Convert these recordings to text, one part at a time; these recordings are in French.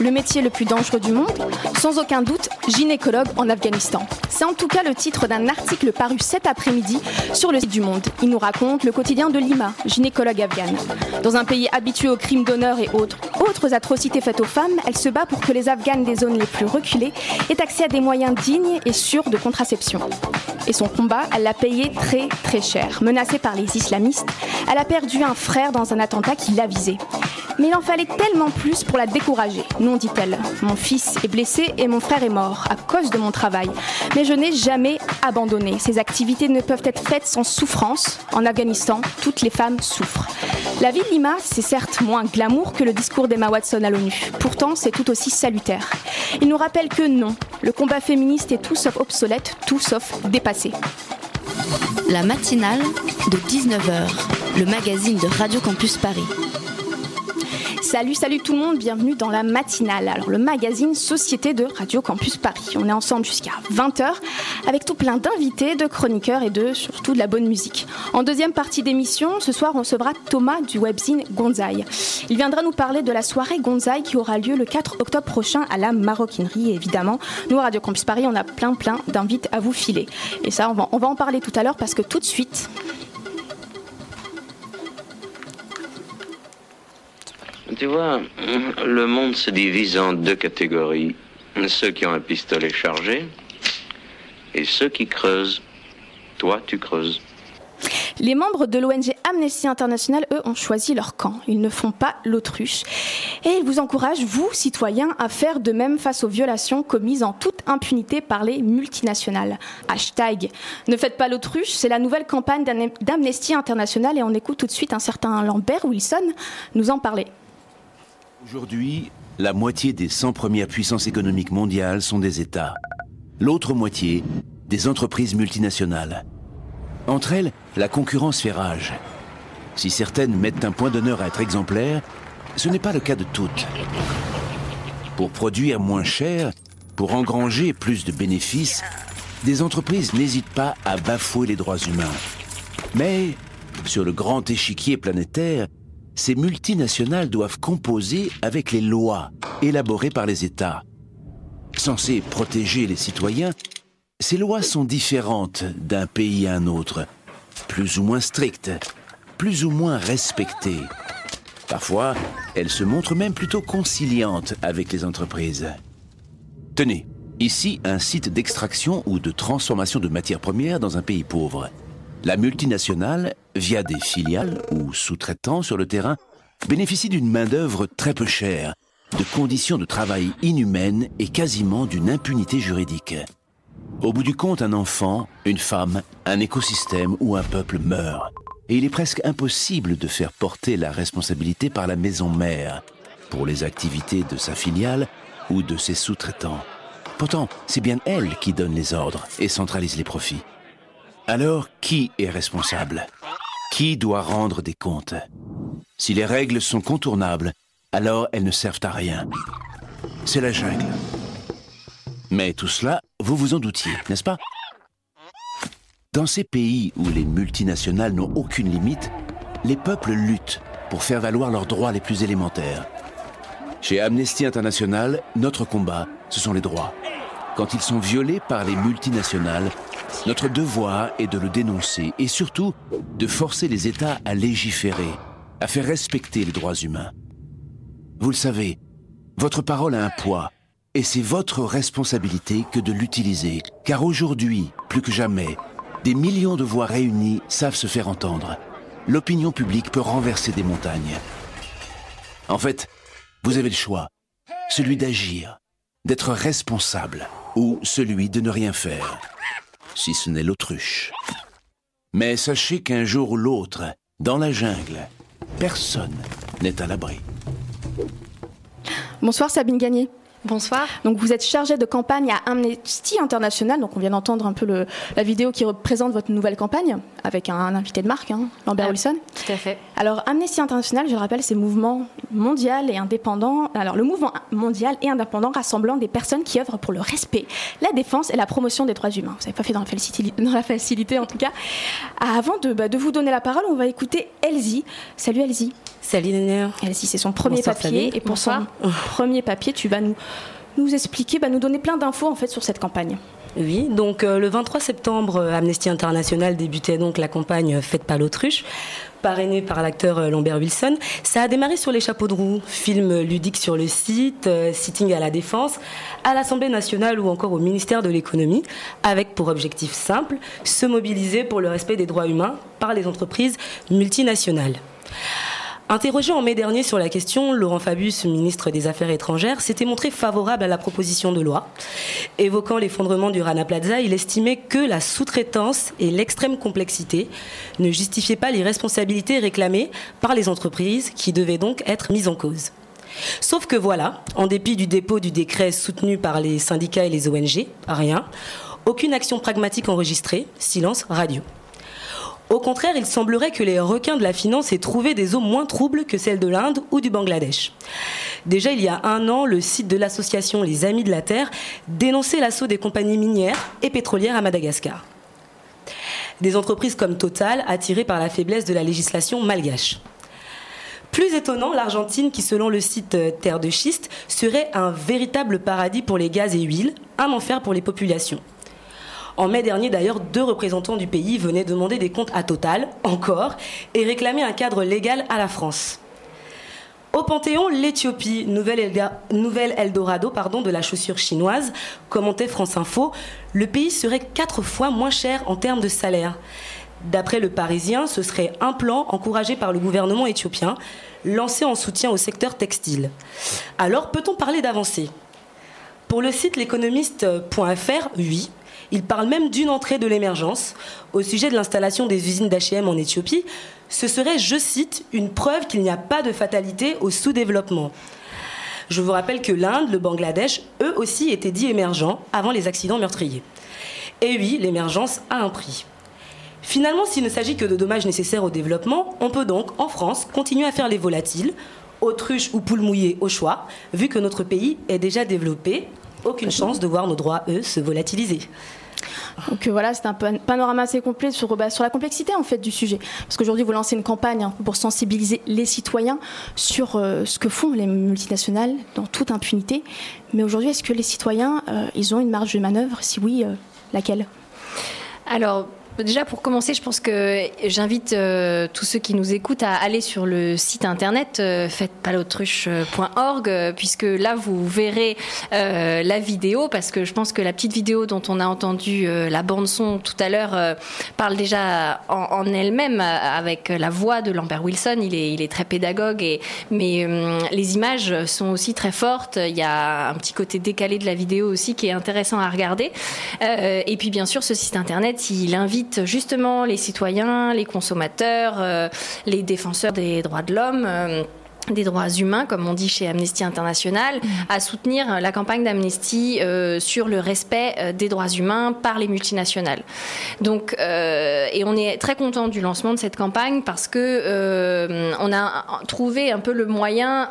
Le métier le plus dangereux du monde Sans aucun doute, gynécologue en Afghanistan. C'est en tout cas le titre d'un article paru cet après-midi sur le site du Monde. Il nous raconte le quotidien de Lima, gynécologue afghane. Dans un pays habitué aux crimes d'honneur et autres, autres atrocités faites aux femmes, elle se bat pour que les Afghanes des zones les plus reculées aient accès à des moyens dignes et sûrs de contraception. Et son combat, elle l'a payé très très cher. Menacée par les islamistes, elle a perdu un frère dans un attentat qui l'a visé. Mais il en fallait tellement plus pour la décourager. Non, dit-elle. Mon fils est blessé et mon frère est mort à cause de mon travail. Mais je n'ai jamais abandonné. Ces activités ne peuvent être faites sans souffrance. En Afghanistan, toutes les femmes souffrent. La vie de Lima, c'est certes moins glamour que le discours d'Emma Watson à l'ONU. Pourtant, c'est tout aussi salutaire. Il nous rappelle que non, le combat féministe est tout sauf obsolète, tout sauf dépassé. La matinale de 19h, le magazine de Radio Campus Paris. Salut, salut tout le monde, bienvenue dans la matinale. Alors le magazine Société de Radio Campus Paris. On est ensemble jusqu'à 20h avec tout plein d'invités, de chroniqueurs et de surtout de la bonne musique. En deuxième partie d'émission, ce soir on recevra Thomas du webzine Gonzaï. Il viendra nous parler de la soirée Gonzaï qui aura lieu le 4 octobre prochain à la Maroquinerie. Évidemment, nous Radio Campus Paris, on a plein plein d'invites à vous filer. Et ça, on va en parler tout à l'heure parce que tout de suite, Tu vois, le monde se divise en deux catégories. Ceux qui ont un pistolet chargé et ceux qui creusent. Toi, tu creuses. Les membres de l'ONG Amnesty International, eux, ont choisi leur camp. Ils ne font pas l'autruche. Et ils vous encouragent, vous, citoyens, à faire de même face aux violations commises en toute impunité par les multinationales. Hashtag Ne faites pas l'autruche, c'est la nouvelle campagne d'Am- d'Amnesty International et on écoute tout de suite un certain Lambert Wilson nous en parler. Aujourd'hui, la moitié des 100 premières puissances économiques mondiales sont des États. L'autre moitié, des entreprises multinationales. Entre elles, la concurrence fait rage. Si certaines mettent un point d'honneur à être exemplaires, ce n'est pas le cas de toutes. Pour produire moins cher, pour engranger plus de bénéfices, des entreprises n'hésitent pas à bafouer les droits humains. Mais, sur le grand échiquier planétaire, ces multinationales doivent composer avec les lois élaborées par les États. Censées protéger les citoyens, ces lois sont différentes d'un pays à un autre, plus ou moins strictes, plus ou moins respectées. Parfois, elles se montrent même plutôt conciliantes avec les entreprises. Tenez, ici un site d'extraction ou de transformation de matières premières dans un pays pauvre. La multinationale, via des filiales ou sous-traitants sur le terrain, bénéficie d'une main-d'œuvre très peu chère, de conditions de travail inhumaines et quasiment d'une impunité juridique. Au bout du compte, un enfant, une femme, un écosystème ou un peuple meurt. Et il est presque impossible de faire porter la responsabilité par la maison mère pour les activités de sa filiale ou de ses sous-traitants. Pourtant, c'est bien elle qui donne les ordres et centralise les profits. Alors, qui est responsable? Qui doit rendre des comptes? Si les règles sont contournables, alors elles ne servent à rien. C'est la jungle. Mais tout cela, vous vous en doutiez, n'est-ce pas? Dans ces pays où les multinationales n'ont aucune limite, les peuples luttent pour faire valoir leurs droits les plus élémentaires. Chez Amnesty International, notre combat, ce sont les droits. Quand ils sont violés par les multinationales, notre devoir est de le dénoncer et surtout de forcer les États à légiférer, à faire respecter les droits humains. Vous le savez, votre parole a un poids et c'est votre responsabilité que de l'utiliser, car aujourd'hui, plus que jamais, des millions de voix réunies savent se faire entendre. L'opinion publique peut renverser des montagnes. En fait, vous avez le choix, celui d'agir, d'être responsable, ou celui de ne rien faire, si ce n'est l'autruche. Mais sachez qu'un jour ou l'autre, dans la jungle, personne n'est à l'abri. Bonsoir Sabine Gagné. Bonsoir. Donc vous êtes chargée de campagne à Amnesty International. Donc on vient d'entendre un peu le, la vidéo qui représente votre nouvelle campagne avec un, un invité de marque, hein, Lambert Ah, Wilson. Tout à fait. Alors Amnesty International, je le rappelle, c'est mouvement mondial et indépendant. Alors le mouvement mondial et indépendant rassemblant des personnes qui œuvrent pour le respect, la défense et la promotion des droits humains. Vous n'avez pas fait dans la, facilité, dans la facilité en tout cas. Avant de, bah, de vous donner la parole, on va écouter Elsie. Salut Elsie. Salut Nénéa. Elsie, c'est son premier Bonsoir, papier et pour Bonsoir. son premier papier, tu vas nous nous expliquer, bah, nous donner plein d'infos en fait sur cette campagne. Oui, donc euh, le 23 septembre, euh, Amnesty International débutait donc la campagne Faites pas l'autruche, parrainée par l'acteur euh, Lambert Wilson. Ça a démarré sur les chapeaux de roue, film ludique sur le site, euh, sitting à la Défense, à l'Assemblée nationale ou encore au ministère de l'économie, avec pour objectif simple, se mobiliser pour le respect des droits humains par les entreprises multinationales. Interrogé en mai dernier sur la question, Laurent Fabius, ministre des Affaires étrangères, s'était montré favorable à la proposition de loi. Évoquant l'effondrement du Rana Plaza, il estimait que la sous-traitance et l'extrême complexité ne justifiaient pas l'irresponsabilité réclamée par les entreprises qui devaient donc être mises en cause. Sauf que voilà, en dépit du dépôt du décret soutenu par les syndicats et les ONG, rien, aucune action pragmatique enregistrée, silence radio. Au contraire, il semblerait que les requins de la finance aient trouvé des eaux moins troubles que celles de l'Inde ou du Bangladesh. Déjà, il y a un an, le site de l'association Les Amis de la Terre dénonçait l'assaut des compagnies minières et pétrolières à Madagascar. Des entreprises comme Total, attirées par la faiblesse de la législation malgache. Plus étonnant, l'Argentine, qui selon le site euh, Terre de Schiste, serait un véritable paradis pour les gaz et huiles, un enfer pour les populations. En mai dernier, d'ailleurs, deux représentants du pays venaient demander des comptes à Total, encore, et réclamer un cadre légal à la France. Au Panthéon, l'Éthiopie, nouvelle, Eldorado de la chaussure chinoise, commentait France Info, le pays serait quatre fois moins cher en termes de salaire. D'après le Parisien, ce serait un plan encouragé par le gouvernement éthiopien, lancé en soutien au secteur textile. Alors, peut-on parler d'avancée? Pour le site l'économiste.fr, oui. Il parle même d'une entrée de l'émergence. Au sujet de l'installation des usines d'HM en Éthiopie, ce serait, je cite, une preuve qu'il n'y a pas de fatalité au sous-développement. Je vous rappelle que l'Inde, le Bangladesh, eux aussi étaient dits émergents avant les accidents meurtriers. Et oui, l'émergence a un prix. Finalement, s'il ne s'agit que de dommages nécessaires au développement, on peut donc, en France, continuer à faire les volatiles, autruches ou poules mouillées au choix, vu que notre pays est déjà développé. Aucune chance de voir nos droits, eux, se volatiliser. Donc euh, voilà, c'est un pan- panorama assez complet sur, bah, sur la complexité en fait du sujet. Parce qu'aujourd'hui, vous lancez une campagne hein, pour sensibiliser les citoyens sur euh, ce que font les multinationales dans toute impunité. Mais aujourd'hui, est-ce que les citoyens, euh, ils ont une marge de manœuvre? Si oui, laquelle? Alors, déjà pour commencer, je pense que j'invite euh, tous ceux qui nous écoutent à aller sur le site internet euh, euh, puisque là vous verrez euh, la vidéo, parce que je pense que la petite vidéo dont on a entendu la bande son tout à l'heure parle déjà en, elle-même avec la voix de Lambert Wilson. Il est, il est très pédagogue, et, mais les images sont aussi très fortes. Il y a un petit côté décalé de la vidéo aussi qui est intéressant à regarder. Et puis bien sûr, ce site internet, il invite justement les citoyens, les consommateurs, euh, les défenseurs des droits de l'homme. euh, des droits humains, comme on dit chez Amnesty International, à soutenir la campagne d'Amnesty euh, sur le respect euh, des droits humains par les multinationales. Donc, euh, et on est très content du lancement de cette campagne parce que on a trouvé un peu le moyen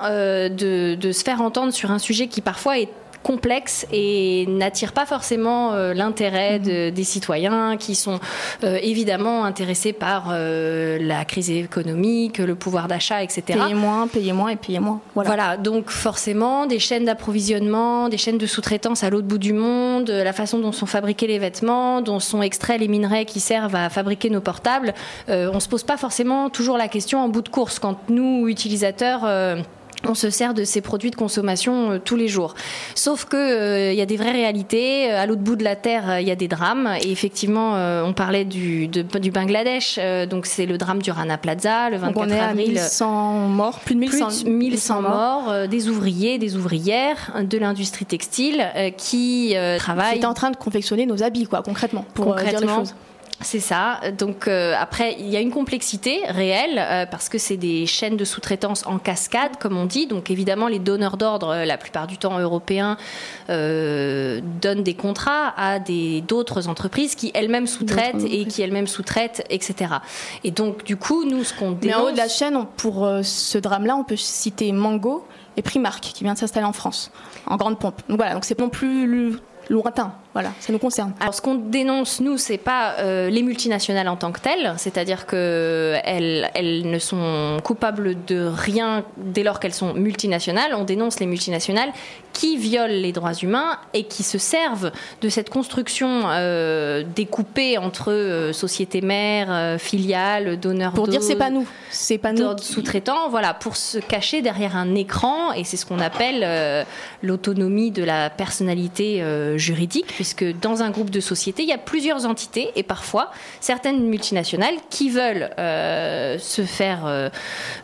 de, de se faire entendre sur un sujet qui parfois est complexe et n'attire pas forcément euh, l'intérêt de- des citoyens qui sont euh, évidemment intéressés par euh, la crise économique, le pouvoir d'achat, etc. Payer moins, payer moins et payer moins. Voilà. Voilà, donc forcément, des chaînes d'approvisionnement, des chaînes de sous-traitance à l'autre bout du monde, la façon dont sont fabriqués les vêtements, dont sont extraits les minerais qui servent à fabriquer nos portables, on se pose pas forcément toujours la question en bout de course quand nous, utilisateurs, on se sert de ces produits de consommation euh, tous les jours. Sauf que euh, il y a des vraies réalités. Euh, À l'autre bout de la terre, euh, il y a des drames. Et effectivement, euh, on parlait du, de- du Bangladesh. euh, donc c'est le drame du Rana Plaza, le 24 Donc on est à avril. 1100 morts, plus de 1100, Plus de 1100 morts, euh, des ouvriers, des ouvrières de l'industrie textile euh, qui euh, travaillent. Qui est en train de confectionner nos habits, quoi, concrètement, pour euh, dire les Concrètement. choses. C'est ça. Donc euh, après, il y a une complexité réelle euh, parce que c'est des chaînes de sous-traitance en cascade, comme on dit. Donc évidemment, les donneurs d'ordre, euh, la plupart du temps européens, donnent des contrats à des d'autres entreprises qui elles-mêmes sous-traitent et qui elles-mêmes sous-traitent, etc. Et donc du coup, nous, ce qu'on Mais en haut de la dénonce, chaîne, on- pour ce drame-là, on peut citer Mango et Primark qui vient de s'installer en France, en grande pompe. Donc voilà, donc c'est non plus lu- lointain. Voilà, ça nous concerne. Alors, ce qu'on dénonce, nous, c'est pas euh, les multinationales en tant que telles, c'est-à-dire que elles, ne sont coupables de rien dès lors qu'elles sont multinationales. On dénonce les multinationales qui violent les droits humains et qui se servent de cette construction euh, découpée entre euh, sociétés mères, euh, filiales, donneurs Pour dire c'est pas nous, c'est pas nous. sous-traitant, voilà, pour se cacher derrière un écran, et c'est ce qu'on appelle l'autonomie de la personnalité juridique, puisque dans un groupe de sociétés, il y a plusieurs entités, et parfois certaines multinationales qui veulent euh, se faire euh,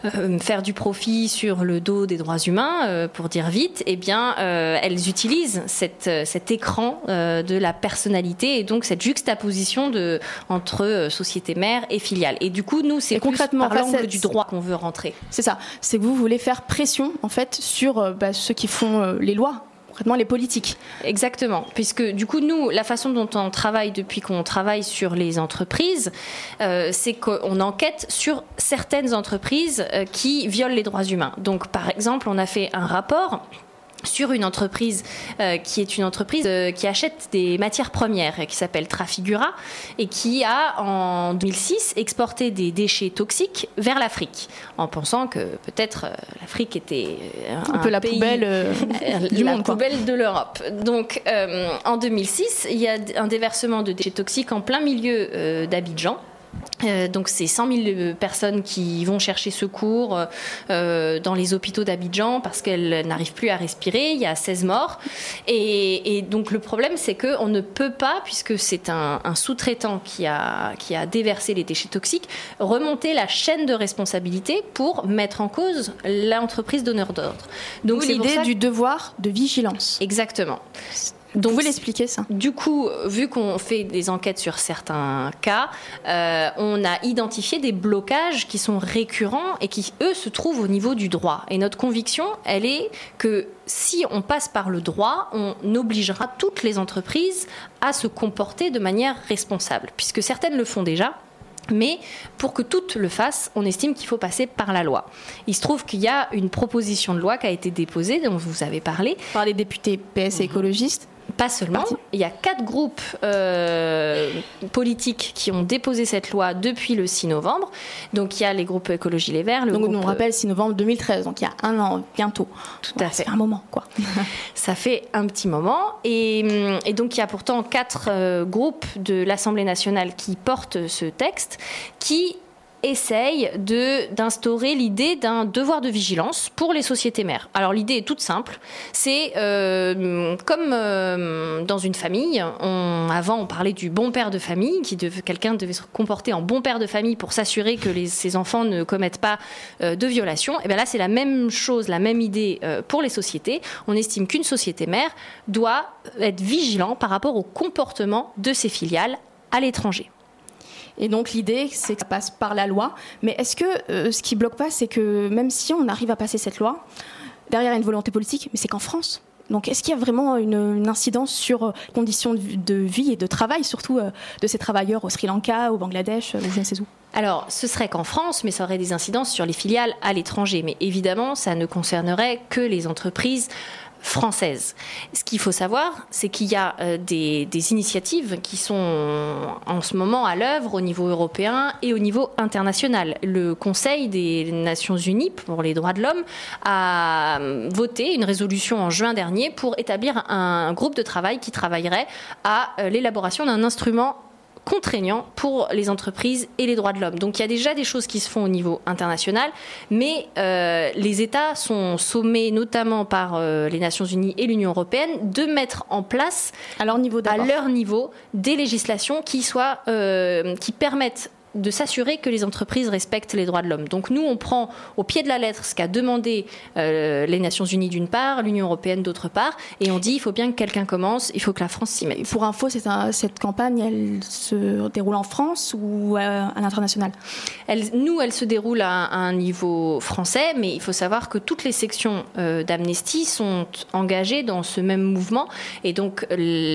euh, faire du profit sur le dos des droits humains, euh, pour dire vite, eh bien, elles utilisent cette, cet écran de la personnalité et donc cette juxtaposition de, entre société mère et filiale. Et du coup, nous, c'est concrètement, par l'angle du droit qu'on veut rentrer. C'est ça. C'est que vous voulez faire pression en fait sur bah, ceux qui font les lois, concrètement les politiques. Exactement, puisque du coup, nous, la façon dont on travaille depuis qu'on travaille sur les entreprises, euh, c'est qu'on enquête sur certaines entreprises euh, qui violent les droits humains. Donc, par exemple, on a fait un rapport sur une entreprise euh, qui est une entreprise euh, qui achète des matières premières, qui s'appelle Trafigura, et qui a en 2006 exporté des déchets toxiques vers l'Afrique, en pensant que peut-être euh, l'Afrique était euh, Un, peu la pays- poubelle euh, du la monde. poubelle de l'Europe. Donc, euh, en 2006, il y a un déversement de déchets toxiques en plein milieu d'Abidjan. Euh, donc c'est 100 000 personnes qui vont chercher secours euh, dans les hôpitaux d'Abidjan parce qu'elles n'arrivent plus à respirer. Il y a 16 morts. Et, et donc le problème c'est qu'on ne peut pas, puisque c'est un, un sous-traitant qui a, qui a déversé les déchets toxiques, remonter la chaîne de responsabilité pour mettre en cause l'entreprise donneur d'ordre. Donc l'idée du devoir de vigilance. Exactement. Vous Donc, pouvez l'expliquer ça du coup, vu qu'on fait des enquêtes sur certains cas, euh, on a identifié des blocages qui sont récurrents et qui, eux, se trouvent au niveau du droit. Et notre conviction, elle est que si on passe par le droit, on obligera toutes les entreprises à se comporter de manière responsable, puisque certaines le font déjà. Mais pour que toutes le fassent, on estime qu'il faut passer par la loi. Il se trouve qu'il y a une proposition de loi qui a été déposée, dont vous avez parlé, Par les députés PS et écologistes. Pas seulement. Il y a quatre groupes euh, politiques qui ont déposé cette loi depuis le 6 novembre. Donc il y a les groupes Écologie Les Verts, le Donc groupe, on rappelle 6 novembre 2013, donc il y a un an bientôt. Tout à fait. Ça fait un moment quoi. Ça fait un petit moment. Et, et donc, il y a pourtant quatre euh, groupes de l'Assemblée nationale qui portent ce texte, qui essayent de- d'instaurer l'idée d'un devoir de vigilance pour les sociétés mères. Alors l'idée est toute simple, c'est euh, comme euh, dans une famille, on, avant on parlait du bon père de famille, qui quelqu'un devait se comporter en bon père de famille pour s'assurer que les- ses enfants ne commettent pas euh, de violation. Et bien là c'est la même chose, la même idée pour les sociétés. On estime qu'une société mère doit être vigilant par rapport au comportement de ses filiales à l'étranger. Et donc l'idée, c'est que ça passe par la loi. Mais est-ce que euh, ce qui bloque pas, c'est que même si on arrive à passer cette loi, derrière il y a une volonté politique, mais c'est qu'en France. Donc est-ce qu'il y a vraiment une, incidence sur euh, conditions de, de vie et de travail, surtout euh, de ces travailleurs au Sri Lanka, au Bangladesh, euh, ou je ne sais où? Alors, ce serait qu'en France, mais ça aurait des incidences sur les filiales à l'étranger. Mais évidemment, ça ne concernerait que les entreprises françaises. Ce qu'il faut savoir, c'est qu'il y a euh, des, des initiatives qui sont en ce moment à l'œuvre au niveau européen et au niveau international. Le Conseil des Nations Unies pour les droits de l'homme a euh, voté une résolution en juin dernier pour établir un groupe de travail qui travaillerait à euh, l'élaboration d'un instrument contraignant pour les entreprises et les droits de l'homme. Donc il y a déjà des choses qui se font au niveau international, mais euh, les États sont sommés, notamment par euh, les Nations Unies et l'Union européenne, de mettre en place à leur niveau, à leur niveau des législations qui soient euh, qui permettent de s'assurer que les entreprises respectent les droits de l'homme. Donc nous, on prend au pied de la lettre ce qu'a demandé euh, les Nations Unies d'une part, l'Union européenne d'autre part, et on dit il faut bien que quelqu'un commence, il faut que la France s'y mette. Pour info, un, cette campagne, elle se déroule en France ou à, l'international? Nous, elle se déroule à, un niveau français, mais il faut savoir que toutes les sections euh, d'Amnesty sont engagées dans ce même mouvement, et donc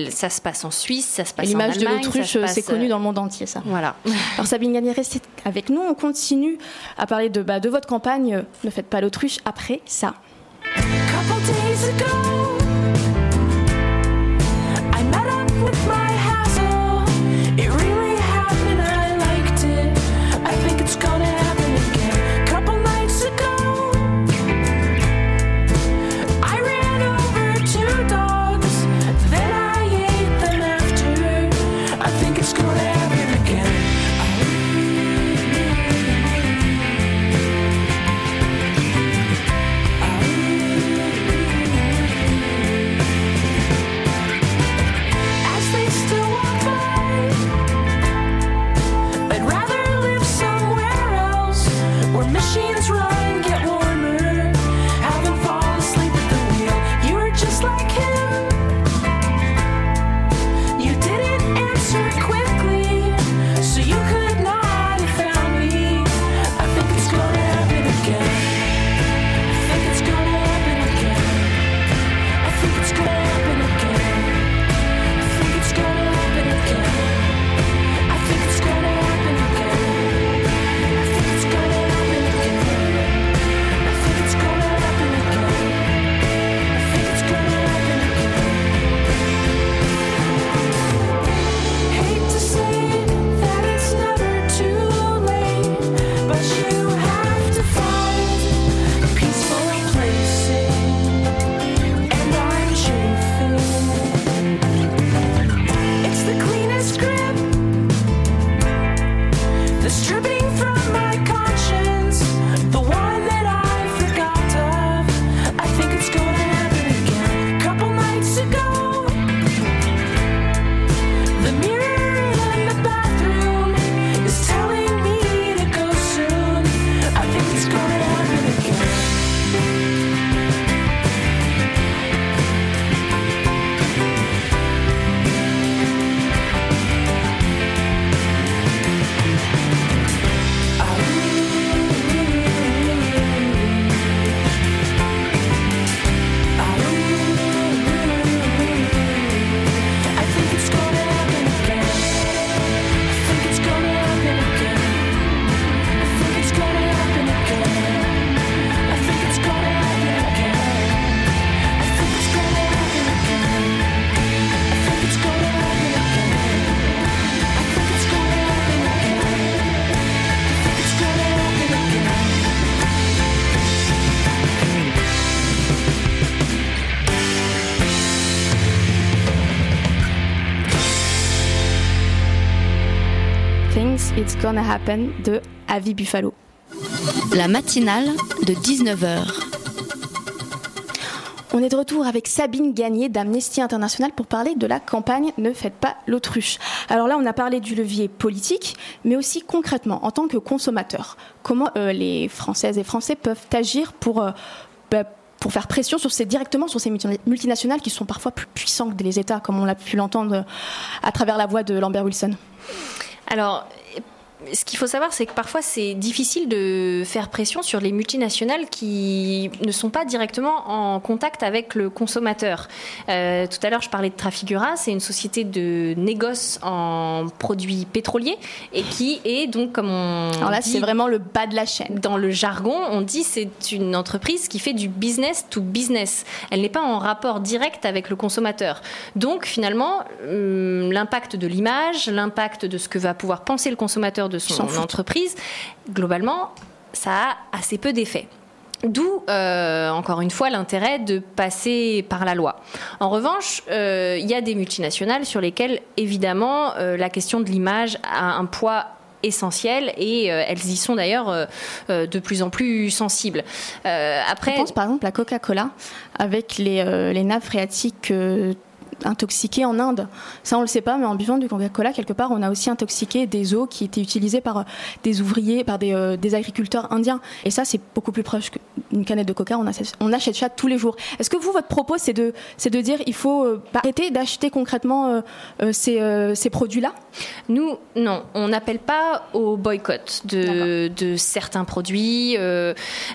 ça se passe en Suisse, ça se passe en Allemagne. L'image de l'autruche, c'est connu dans le monde entier, ça. Voilà. Alors Sabine Gagné, restez avec nous. On continue à parler de, bah, de votre campagne Ne faites pas l'autruche après ça. It's Gonna Happen de Avi Buffalo. La matinale de 19h. On est de retour avec Sabine Gagné d'Amnesty International pour parler de la campagne Ne faites pas l'autruche. Alors là, on a parlé du levier politique, mais aussi concrètement, en tant que consommateur. Comment euh, les Françaises et Français peuvent agir pour, euh, bah, pour faire pression sur ces, directement sur ces multinationales qui sont parfois plus puissantes que les États, comme on l'a pu l'entendre à travers la voix de Lambert Wilson alors, ce qu'il faut savoir, c'est que parfois c'est difficile de faire pression sur les multinationales qui ne sont pas directement en contact avec le consommateur. Euh, tout à l'heure, je parlais de Trafigura, c'est une société de négoce en produits pétroliers et qui est donc, comme on. Alors là, c'est vraiment le bas de la chaîne. Dans le jargon, on dit c'est une entreprise qui fait du business to business. Elle n'est pas en rapport direct avec le consommateur. Donc finalement, hum, l'impact de l'image, l'impact de ce que va pouvoir penser le consommateur de son entreprise, globalement, ça a assez peu d'effet. D'où, euh, encore une fois, l'intérêt de passer par la loi. En revanche, euh, il y a des multinationales sur lesquelles, évidemment, euh, la question de l'image a un poids essentiel et elles y sont d'ailleurs de plus en plus sensibles. après, Je pense par exemple à Coca-Cola avec les, les nappes phréatiques intoxiqué en Inde. Ça, on le sait pas, mais en buvant du Coca-Cola, quelque part, on a aussi intoxiqué des eaux qui étaient utilisées par euh, des ouvriers, par des, euh, des agriculteurs indiens. Et ça, c'est beaucoup plus proche qu'une canette de Coca. On, achète, on achète ça tous les jours. Est-ce que vous, votre propos, c'est de, c'est de dire il faut euh, arrêter d'acheter concrètement euh, ces, ces produits-là? Nous, non, on n'appelle pas au boycott de, de certains produits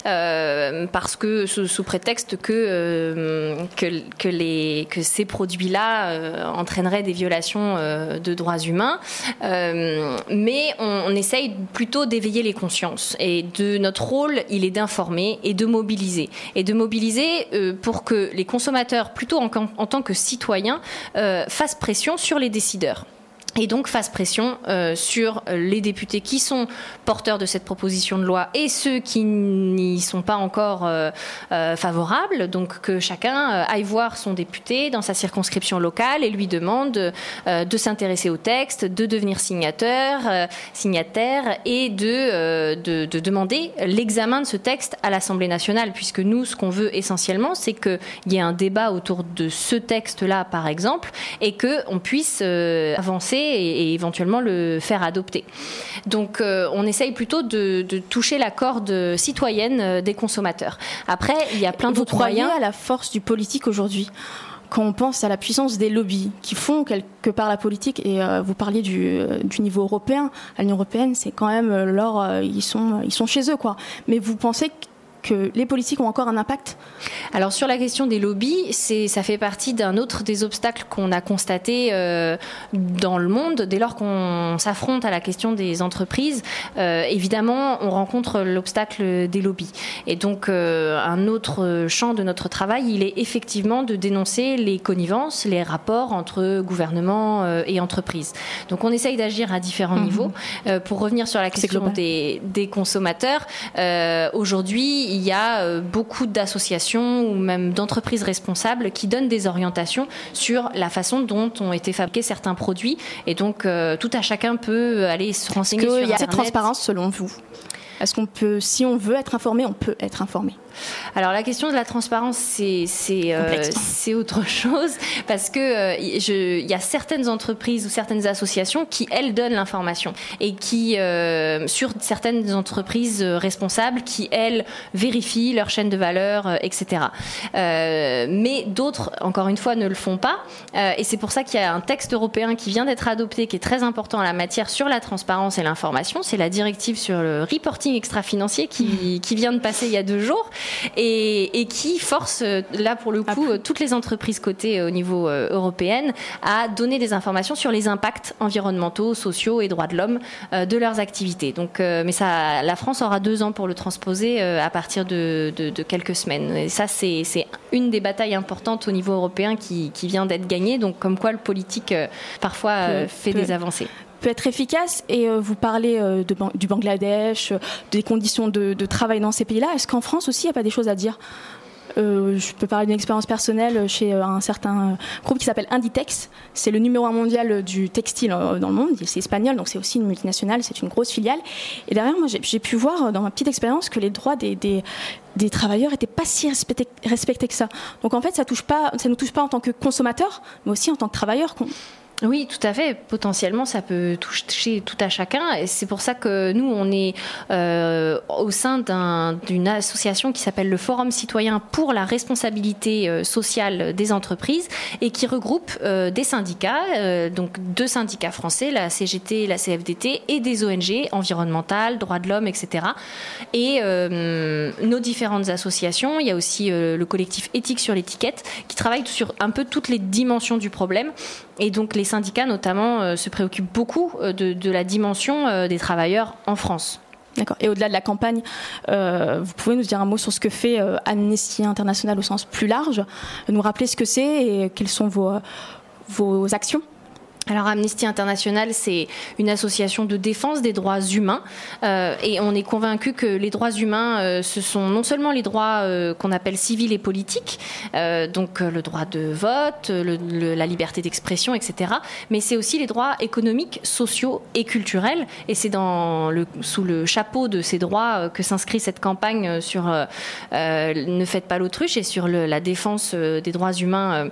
parce que sous, sous prétexte que, que, que, les, que ces produits-là euh, entraîneraient des violations euh, de droits humains. Euh, mais on, essaye plutôt d'éveiller les consciences. Et de notre rôle, il est d'informer et de mobiliser. Et de mobiliser pour que les consommateurs, plutôt en, tant que citoyens, fassent pression sur les décideurs et donc fasse pression euh, sur les députés qui sont porteurs de cette proposition de loi et ceux qui n'y sont pas encore euh, euh, favorables. Donc que chacun euh, aille voir son député dans sa circonscription locale et lui demande euh, de s'intéresser au texte, de devenir signateur, euh, signataire et de, de, de demander l'examen de ce texte à l'Assemblée nationale, puisque nous, ce qu'on veut essentiellement, c'est qu'il y ait un débat autour de ce texte-là, par exemple, et qu'on puisse avancer et, et éventuellement le faire adopter. Donc euh, on essaye plutôt de, de toucher la corde citoyenne euh, des consommateurs. Après, il y a plein Vous d'autres croyez moyens. à la force du politique aujourd'hui? Quand on pense à la puissance des lobbies qui font quelque part la politique, et euh, vous parliez du, euh, du niveau européen, à l'Union européenne, c'est quand même euh, leur, ils sont, ils sont chez eux, quoi. Mais vous pensez que les politiques ont encore un impact Alors sur la question des lobbies, ça fait partie d'un autre des obstacles qu'on a constaté euh, dans le monde dès lors qu'on s'affronte à la question des entreprises. euh, évidemment, on rencontre l'obstacle des lobbies. Et donc euh, un autre champ de notre travail, il est effectivement de dénoncer les connivences, les rapports entre gouvernement et entreprises. Donc on essaye d'agir à différents Mhm. niveaux. Pour revenir sur la question des, des consommateurs, aujourd'hui, il y a euh, beaucoup d'associations ou même d'entreprises responsables qui donnent des orientations sur la façon dont ont été fabriqués certains produits. Et donc, euh, tout à chacun peut aller se renseigner sur Qu'il y a cette transparence selon vous? Est-ce qu'on peut, si on veut être informé, on peut être informé? Alors la question de la transparence, c'est euh, autre chose parce que euh, y- il a certaines entreprises ou certaines associations qui elles donnent l'information et qui euh, sur certaines entreprises responsables qui elles vérifient leur chaîne de valeur, etc. Mais d'autres, encore une fois, ne le font pas et c'est pour ça qu'il y a un texte européen qui vient d'être adopté qui est très important en la matière sur la transparence et l'information. C'est la directive sur le reporting extra-financier qui, qui vient de passer il y a deux jours et, et qui force, euh, là pour le coup, euh, toutes les entreprises cotées euh, au niveau européen à donner des informations sur les impacts environnementaux, sociaux et droits de l'homme de leurs activités. Donc, mais ça, la France aura deux ans pour le transposer à partir de, de- de quelques semaines. Et ça, c'est une des batailles importantes au niveau européen qui, qui vient d'être gagnée. Donc, comme quoi le politique parfois Peut- fait peut- des avancées. Peut être efficace et euh, vous parlez euh, du Bangladesh, euh, des conditions de, travail dans ces pays-là. Est-ce qu'en France aussi, il n'y a pas des choses à dire? Je peux parler d'une expérience personnelle chez un certain groupe qui s'appelle Inditex. C'est le numéro un mondial du textile dans le monde. C'est espagnol, donc c'est aussi une multinationale, c'est une grosse filiale. Et derrière, moi, j'ai pu voir dans ma petite expérience que les droits des, travailleurs n'étaient pas si respectés, respectés que ça. Donc en fait, ça touche pas, ça nous touche pas en tant que consommateurs, mais aussi en tant que travailleurs. Oui, tout à fait. Potentiellement, ça peut toucher tout à chacun. Et c'est pour ça que nous, on est euh, au sein d'un- d'une association qui s'appelle le Forum citoyen pour la responsabilité euh, sociale des entreprises et qui regroupe euh, des syndicats, donc deux syndicats français, la CGT et la CFDT, et des ONG environnementales, droits de l'homme, etc. Et nos différentes associations, il y a aussi le collectif Éthique sur l'étiquette qui travaille sur un peu toutes les dimensions du problème. Et donc les syndicats notamment euh, se préoccupent beaucoup euh, de, la dimension euh, des travailleurs en France. D'accord. Et au-delà de la campagne, vous pouvez nous dire un mot sur ce que fait Amnesty International au sens plus large, nous rappeler ce que c'est et quelles sont vos actions? Alors Amnesty International, c'est une association de défense des droits humains euh, et on est convaincu que les droits humains, euh, ce sont non seulement les droits euh, qu'on appelle civils et politiques, donc le droit de vote, la liberté d'expression, etc., mais c'est aussi les droits économiques, sociaux et culturels. Et c'est sous le chapeau de ces droits que s'inscrit cette campagne sur Ne faites pas l'autruche et sur la défense des droits humains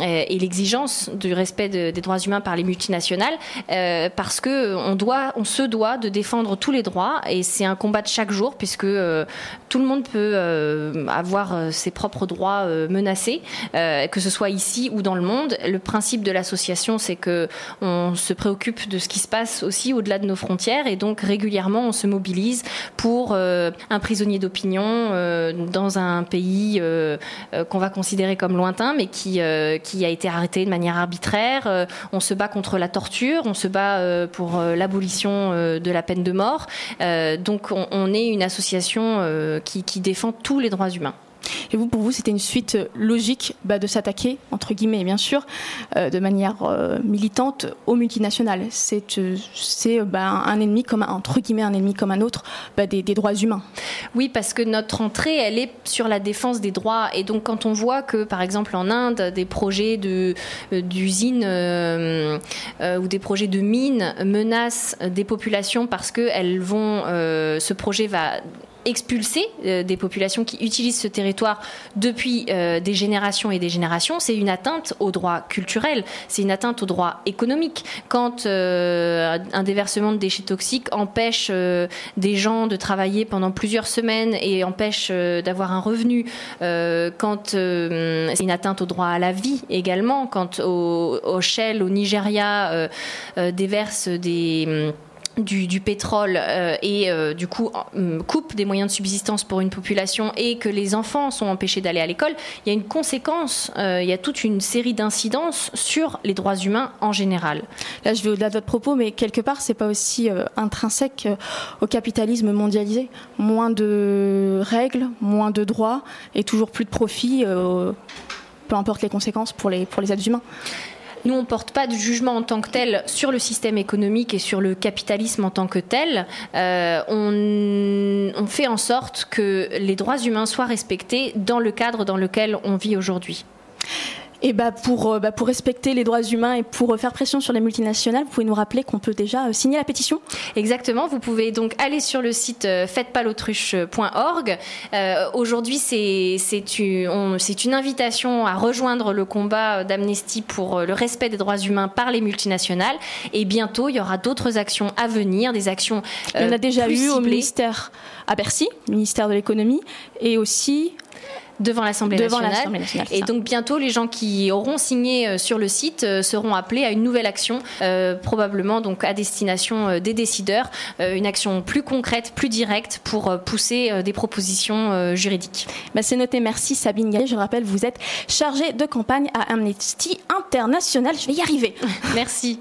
et l'exigence du respect des droits humains par les multinationales euh, parce que on doit, on se doit de défendre tous les droits et c'est un combat de chaque jour puisque euh, tout le monde peut euh, avoir ses propres droits menacés, que ce soit ici ou dans le monde. Le principe de l'association, c'est que on se préoccupe de ce qui se passe aussi au-delà de nos frontières et donc régulièrement on se mobilise pour un prisonnier d'opinion dans un pays qu'on va considérer comme lointain mais qui, qui a été arrêté de manière arbitraire. on se bat contre la torture, on se bat euh, pour euh, l'abolition euh, de la peine de mort. donc on, est une association qui défend tous les droits humains. Et vous, pour vous, c'était une suite logique bah, de s'attaquer, entre guillemets, bien sûr, euh, de manière euh, militante aux multinationales. C'est euh, bah, un ennemi comme un, entre guillemets un ennemi comme un autre bah, des, droits humains. Oui, parce que notre entrée, elle est sur la défense des droits. Et donc, quand on voit que, par exemple, en Inde, des projets d'usines ou des projets de mines menacent des populations parce que elles vont, ce projet va expulser euh, des populations qui utilisent ce territoire depuis euh, des générations et des générations, c'est une atteinte aux droits culturels, c'est une atteinte aux droits économiques. Quand euh, un déversement de déchets toxiques empêche des gens de travailler pendant plusieurs semaines et empêche d'avoir un revenu, quand c'est une atteinte au droit à la vie également, quand au, au Shell, au Nigeria, déverse des du, pétrole euh, et euh, du coup hum, coupe des moyens de subsistance pour une population et que les enfants sont empêchés d'aller à l'école, il y a une conséquence, euh, il y a toute une série d'incidences sur les droits humains en général. Là, je vais au-delà de votre propos, mais quelque part, c'est pas aussi intrinsèque au capitalisme mondialisé. Moins de règles, moins de droits et toujours plus de profits, peu importe les conséquences pour les, pour les êtres humains. Nous, on ne porte pas de jugement en tant que tel sur le système économique et sur le capitalisme en tant que tel. Euh, on, on fait en sorte que les droits humains soient respectés dans le cadre dans lequel on vit aujourd'hui. Et bah pour, euh, bah pour respecter les droits humains et pour faire pression sur les multinationales, vous pouvez nous rappeler qu'on peut déjà euh, signer la pétition Exactement, vous pouvez donc aller sur le site euh, faites-pas-l'autruche.org. Aujourd'hui, c'est une, une invitation à rejoindre le combat d'Amnesty pour le respect des droits humains par les multinationales. Et bientôt, il y aura d'autres actions à venir, des actions. il y en a déjà eu au ministère à Bercy, ministère de l'économie, et aussi devant l'Assemblée nationale. Et donc bientôt, les gens qui auront signé euh, sur le site euh, seront appelés à une nouvelle action, euh, probablement donc à destination des décideurs, une action plus concrète, plus directe pour pousser des propositions juridiques. Bah, C'est noté. Merci Sabine Gallet. Je rappelle, vous êtes chargée de campagne à Amnesty International. Je vais y arriver. Merci.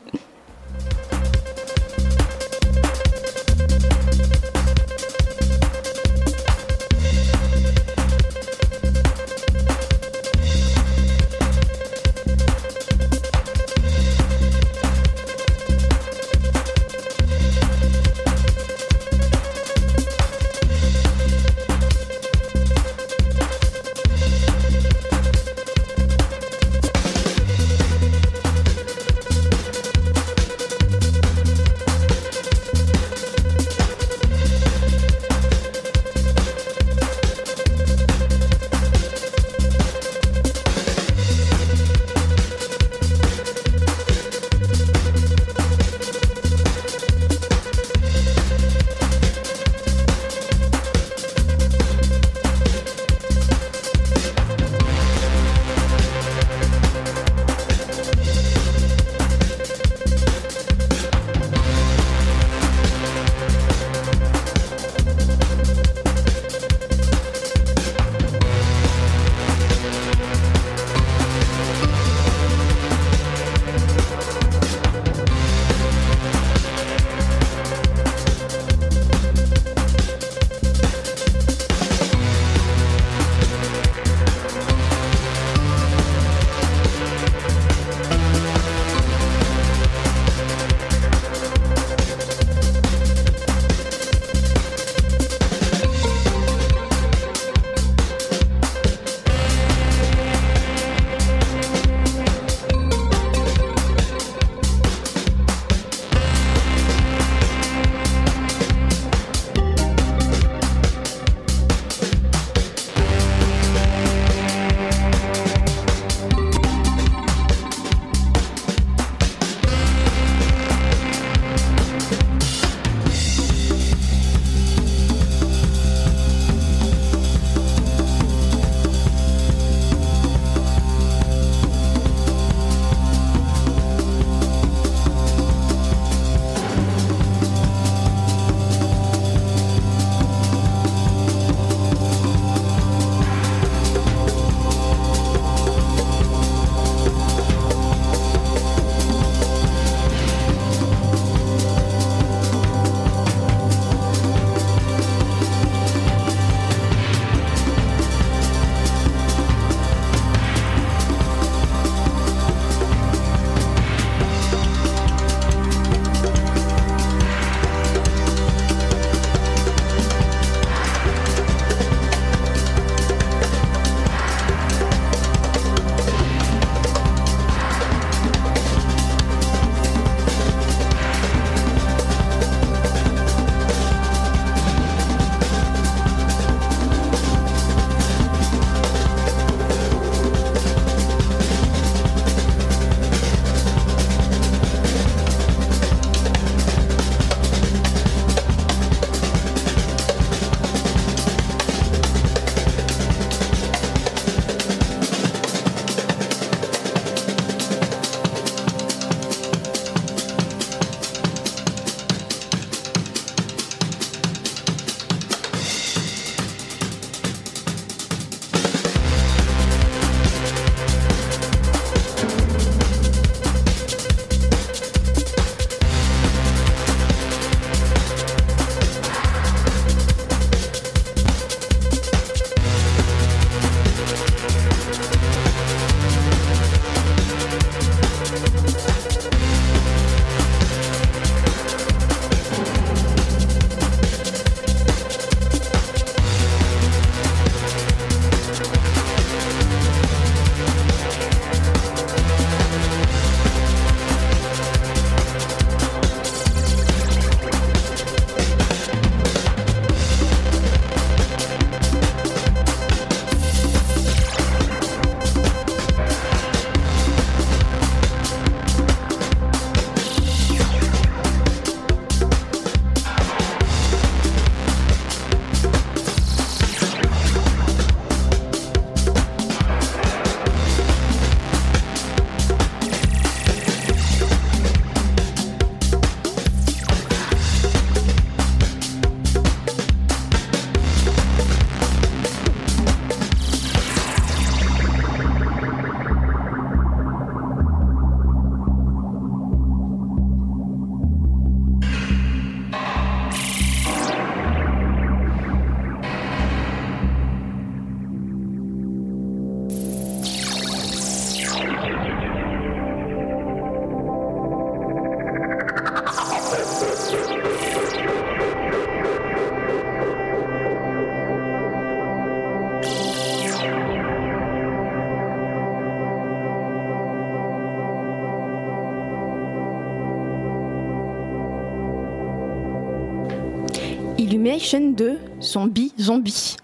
Animation de Zombie Zombie.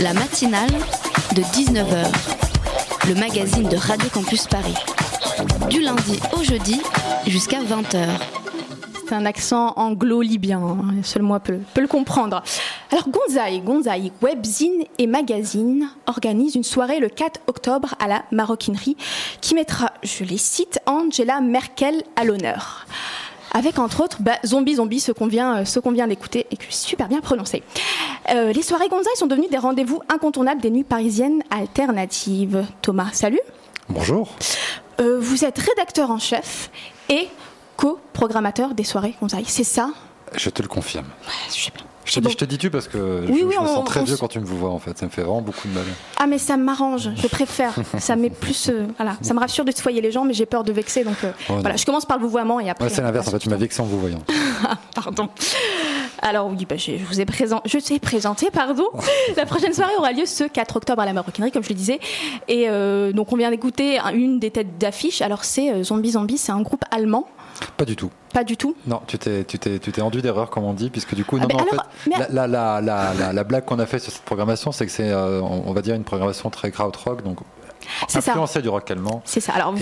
La matinale de 19h, le magazine de Radio Campus Paris. Du lundi au jeudi jusqu'à 20h. C'est un accent anglo-libyen, hein. seul moi peut, peut, le comprendre. Alors Gonzaï, Gonzaï, webzine et magazine organisent une soirée le 4 octobre à la maroquinerie qui mettra, je les cite, Angela Merkel à l'honneur avec entre autres bah, Zombie Zombie, ce qu'on vient, ce qu'on vient d'écouter et que super bien prononcé. Euh, les soirées Gonzaï sont devenues des rendez-vous incontournables des nuits parisiennes alternatives. Thomas, salut. Bonjour. Euh, vous êtes rédacteur en chef et co-programmateur des soirées Gonzaï, c'est ça? Je te le confirme. Ouais, je bien. Je te, dis, je te, dis tu parce que oui, je, oui, je me sens très vieux quand tu me vois en fait. Ça me fait vraiment beaucoup de mal. Ah mais ça m'arrange, je préfère. ça met plus, euh, voilà, ça me rassure de tutoyer les gens, mais j'ai peur de vexer, donc euh, oh, voilà. Je commence par le vouvoiement et après. Ouais, c'est l'inverse. En fait, tu m'as vexé en vous voyant. pardon. Alors oui, bah, je, vous ai présent, je t'ai présenté, pardon. La prochaine soirée aura lieu ce 4 octobre à la Maroquinerie, comme je le disais. Et euh, donc on vient d'écouter une des têtes d'affiche. Alors c'est Zombie Zombie, c'est un groupe allemand. Pas du tout. Pas du tout. Non, tu t'es, tu t'es, tu t'es enduit d'erreur, comme on dit, puisque du coup, Ah, non, non, en alors, fait, mais- la, la, la, la, la blague qu'on a fait sur cette programmation, c'est que c'est, euh, on, on va dire, une programmation très krautrock, donc C'est ça. influencée du rock allemand. C'est ça. Alors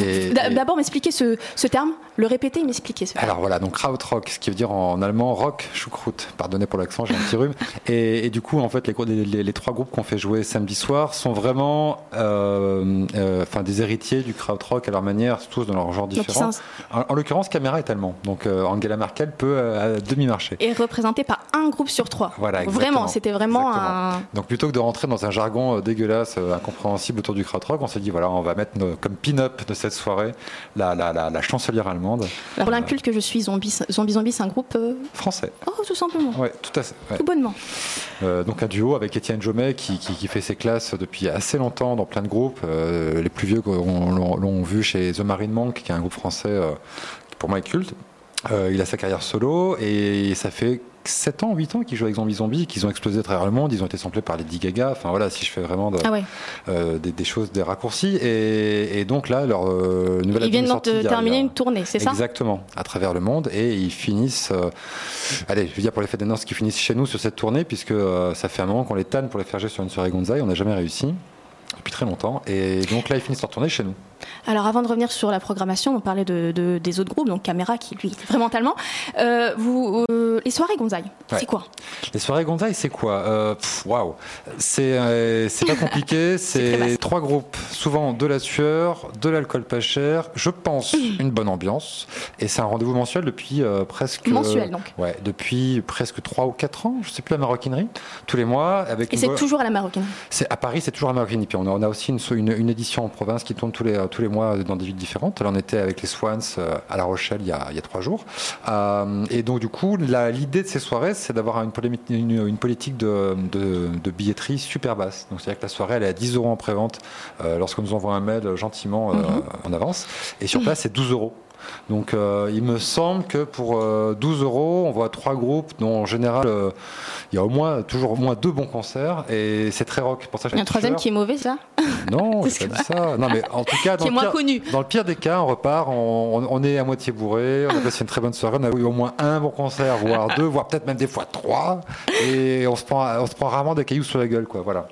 d'abord m'expliquer ce, ce terme, le répéter et m'expliquer ce terme. Alors voilà, donc krautrock, ce qui veut dire en allemand rock, choucroute. Pardonnez pour l'accent, j'ai un petit rhume. Et, et du coup, en fait, les, les, les- les trois groupes qu'on fait jouer samedi soir sont vraiment, euh, euh, des héritiers du krautrock à leur manière, tous dans leur genre différent. En, en l'occurrence, Caméra est allemand, donc euh, Angela Merkel peut à demi marcher. Et représenté par un groupe sur trois. Voilà, exactement. Vraiment, c'était vraiment Exactement. un. Donc plutôt que de rentrer dans un jargon dégueulasse, incompréhensible autour du krautrock, on s'est dit voilà, on va mettre nos- comme pin-up de cette soirée la, la, la, la chancelière allemande Pour l'inculte que je suis, Zombie Zombie, Zombie c'est un groupe. euh, français. Oh, tout simplement. Ouais, tout à fait. ouais. Tout bonnement. Euh, donc un duo avec Étienne Jomet qui, qui, qui fait ses classes depuis assez longtemps dans plein de groupes. Euh, les plus vieux l'ont vu chez The Marine Monk, qui est un groupe français qui pour moi est culte. Euh, il a sa carrière solo et ça fait 7 ans, 8 ans qu'ils jouent avec Zombie Zombie, qu'ils ont explosé à travers le monde, ils ont été samplés par Lady Gaga. Enfin voilà, si je fais vraiment de- Ah ouais. euh, des, des choses, des raccourcis. Et, et donc là, leur euh, nouvelle Ils viennent de terminer a- une tournée, c'est ça? Exactement, à travers le monde. Et ils finissent, euh, allez, je veux dire pour les fêtes des noces, qu'ils finissent chez nous sur cette tournée, puisque ça fait un moment qu'on les tanne pour les faire jouer sur une soirée Gonzaï. On n'a jamais réussi. Depuis très longtemps. Et donc là, ils finissent leur tournée chez nous. Alors avant de revenir sur la programmation, on parlait de, de- des autres groupes, donc Caméra qui lui est vraiment allemand. Euh, vous, euh, les soirées Gonzaï, Ouais. c'est quoi? Les soirées Gonzaï, c'est quoi? Waouh C'est euh, c'est pas compliqué. c'est trois groupes, souvent de la sueur, de l'alcool pas cher, je pense une bonne ambiance. Et c'est un rendez-vous mensuel depuis euh, presque. Mensuel, donc. Ouais, depuis presque trois ou quatre ans, je sais plus, la maroquinerie. Tous les mois. Avec Et c'est toujours à la Maroquinerie? à Paris, c'est toujours la maroquinerie. Puis on a, on a aussi une, une, une édition en province qui tourne tous les, tous les mois dans des villes différentes. Là, on était avec les Swans euh, à La Rochelle il y a, il y a trois jours. Euh, et donc, du coup, l'idée de ces soirées, c'est d'avoir une, polémique- une, une politique de, de, de billetterie super basse. Donc, c'est-à-dire que la soirée, elle est à 10 euros en prévente euh, lorsqu'on nous envoie un mail gentiment euh, en avance. Et sur place, c'est 12 euros. Donc, euh, il me semble que pour euh, 12 euros, on voit trois groupes dont en général, euh, il y a au moins, toujours au moins deux bons concerts et c'est très rock. Pour ça, Il y a un troisième qui est mauvais, ça? Non, je pas dit ça. Non, mais en tout cas, dans, le moins pire, connu. dans le pire des cas, on repart, on, on- on est à moitié bourré, on a passé une très bonne soirée, on a eu au moins un bon concert, voire deux, voire peut-être même des fois trois, et on se prend, on se prend rarement des cailloux sur la gueule, quoi. Voilà.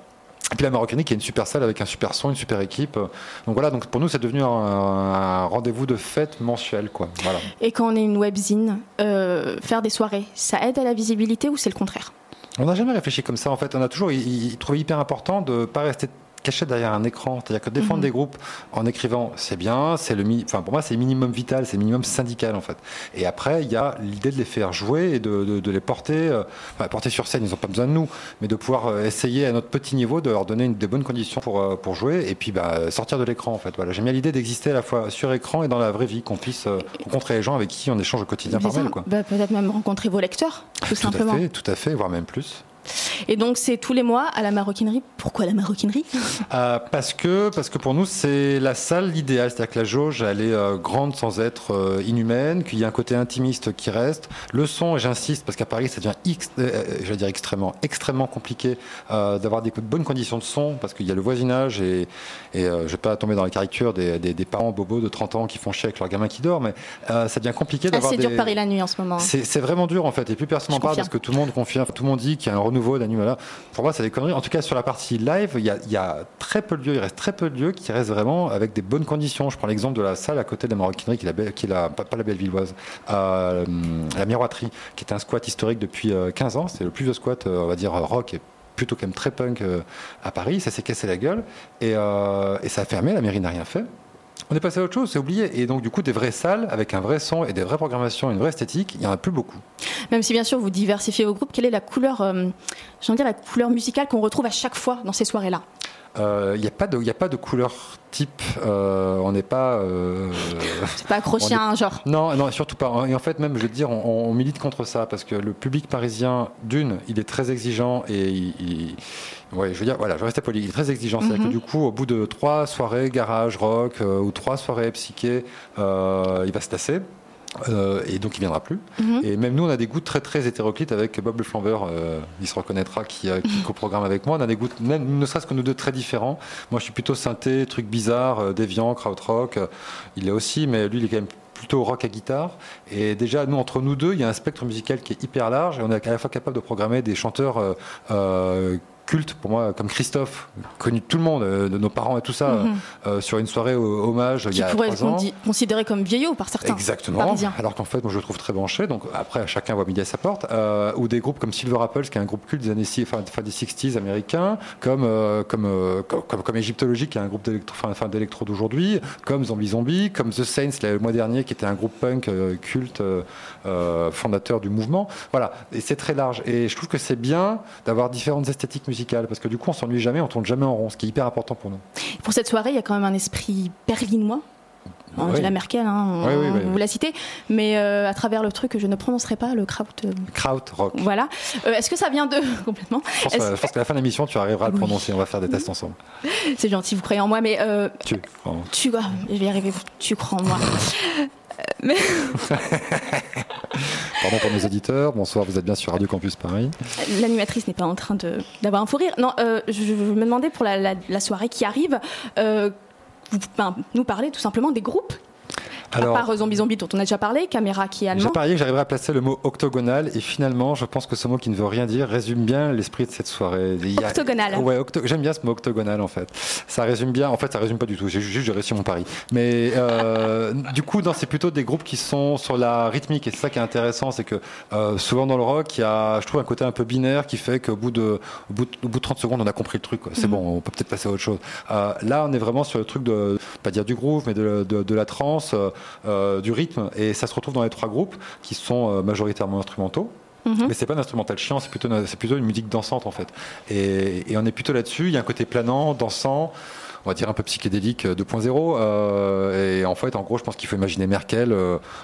Et puis la Marocanie qui est une super salle avec un super son, une super équipe. Donc voilà, donc pour nous c'est devenu un, un rendez-vous de fête mensuel, quoi. Voilà. Et quand on est une webzine, euh, faire des soirées, ça aide à la visibilité ou c'est le contraire? On n'a jamais réfléchi comme ça en fait. On a toujours il- il- trouvé hyper important de ne pas rester caché derrière un écran. C'est-à-dire que défendre Mhm. des groupes en écrivant, c'est bien, c'est le enfin pour moi c'est le minimum vital, c'est le minimum syndical en fait. Et après il y a l'idée de les faire jouer et de, de- de les porter, euh, enfin, porter sur scène. Ils n'ont pas besoin de nous, mais de pouvoir euh, essayer à notre petit niveau de leur donner une, des bonnes conditions pour euh, pour jouer et puis bah, sortir de l'écran en fait. Voilà, j'aime bien l'idée d'exister à la fois sur écran et dans la vraie vie, qu'on puisse euh, rencontrer les gens avec qui on échange au quotidien par mail quoi. Bah, Peut-être même rencontrer vos lecteurs, tout, Tout simplement. à fait, tout à fait, voire même plus. Et donc c'est tous les mois à la maroquinerie. Pourquoi la maroquinerie? Euh, Parce que parce que pour nous c'est la salle idéale, c'est-à-dire que la jauge elle est euh, grande sans être euh, inhumaine, qu'il y a un côté intimiste qui reste. Le son, et j'insiste parce qu'à Paris ça devient ex, je dire extrêmement extrêmement compliqué d'avoir des bonnes conditions de son parce qu'il y a le voisinage et, et je vais pas tomber dans la caricature des, des, des, parents bobos de 30 ans qui font chier avec leur gamin qui dort, mais ça devient compliqué d'avoir. C'est dur Paris la nuit en ce moment. C'est vraiment dur en fait et plus personne n'en parle parce que tout le monde confirme, tout le monde dit qu'il y a un renouveau d'animal. Pour moi, c'est des conneries. En tout cas, sur la partie live, il y, a, très peu de lieux, il reste très peu de lieux qui restent vraiment avec des bonnes conditions. Je prends l'exemple de la salle à côté de la maroquinerie, qui est la, qui est la pas, la Bellevilloise, euh, la Miroiterie, qui est un squat historique depuis 15 euh, ans. C'est le plus vieux squat, euh, on va dire, rock et plutôt quand même très punk à Paris. Ça s'est cassé la gueule et, et ça a fermé. La mairie n'a rien fait. On est passé à autre chose, c'est oublié. Et donc, du coup, des vraies salles avec un vrai son et des vraies programmations, une vraie esthétique, il n'y en a plus beaucoup. Même si, bien sûr, vous diversifiez vos groupes, quelle est la couleur, euh, dire, la couleur musicale qu'on retrouve à chaque fois dans ces soirées-là? Il euh, n'y a, pas de, a pas de couleur type. Euh, on n'est pas. Euh, c'est pas accroché à un genre. Non, non, surtout pas. Et en fait, même, je veux dire, on, milite contre ça parce que le public parisien, d'une, il est très exigeant et il, ouais, je veux dire, voilà, je reste poli. Il est très exigeant. C'est-à-dire que mhm. du coup, au bout de trois soirées garage rock ou trois soirées psyché, il va se tasser. Euh, et donc il viendra plus. Mhm. Et même nous, on a des goûts très très hétéroclites avec Bob le Flambeur, euh, il se reconnaîtra, qui, euh, qui co-programme avec moi. On a des goûts, même ne serait-ce que nous deux, très différents. Moi, je suis plutôt synthé, truc bizarre, déviant, krautrock. il est aussi, mais lui, il est quand même plutôt rock à guitare. Et déjà, nous, entre nous deux, il y a un spectre musical qui est hyper large et on est à la fois capable de programmer des chanteurs culte pour moi, comme Christophe, connu de tout le monde, euh, de nos parents et tout ça, mhm. euh, sur une soirée hommage qui il y a pourrait être considéré comme vieillot par certains. Exactement. Alors qu'en fait, moi je le trouve très branché. Donc après, chacun voit midi à sa porte. Euh, ou des groupes comme Silver Apples, qui est un groupe culte des années enfin, des 60s américains, comme comme, comme, comme, Egyptologie, qui est un groupe d'électro d'aujourd'hui, comme Zombie Zombie, comme The Saints le mois dernier, qui était un groupe punk culte fondateur du mouvement. Voilà. Et c'est très large. Et je trouve que c'est bien d'avoir différentes esthétiques musicales parce que du coup on s'ennuie jamais, on tourne jamais en rond, ce qui est hyper important pour nous. Pour cette soirée, il y a quand même un esprit berlinois. Angela Merkel, hein, vous la citez, mais euh, à travers le truc que je ne prononcerai pas, le kraut. Euh, kraut rock. Voilà. Euh, est-ce que ça vient de complètement? Je pense, qu'à la fin de l'émission, tu arriveras à le prononcer. On va faire des tests ensemble. C'est gentil, vous croyez en moi, mais tu. Tu, je vais y arriver. Tu crois en moi. mais... Pardon pour nos auditeurs. Bonsoir, vous êtes bien sur Radio Campus Paris. L'animatrice n'est pas en train d'avoir un fou rire. Non, euh, je, me demandais pour la, soirée qui arrive, euh, vous, ben, nous parler tout simplement des groupes alors, à part Zombie Zombie dont on a déjà parlé, Caméra qui est allemand. J'ai parié que j'arriverais à placer le mot octogonal et finalement, je pense que ce mot qui ne veut rien dire résume bien l'esprit de cette soirée. octogonal. Ouais, j'aime bien ce mot octogonal en fait. Ça résume bien. En fait, ça résume pas du tout. J'ai juste réussi mon pari. Mais euh, du coup, c'est plutôt des groupes qui sont sur la rythmique et c'est ça qui est intéressant, c'est que euh, souvent dans le rock, il y a, je trouve, un côté un peu binaire qui fait qu'au bout de, au bout de, 30 secondes, on a compris le truc. C'est mhm. bon, on peut peut-être passer à autre chose. Euh, là, on est vraiment sur le truc de, pas dire du groove, mais de, de la trance. Euh, du rythme, et ça se retrouve dans les trois groupes qui sont euh, majoritairement instrumentaux. Mhm. Mais c'est pas un instrumental chiant, c'est plutôt, c'est plutôt une musique dansante en fait. Et, on est plutôt là-dessus. Il y a un côté planant, dansant, on va dire un peu psychédélique 2.0. Euh, et en fait, en gros, je pense qu'il faut imaginer Merkel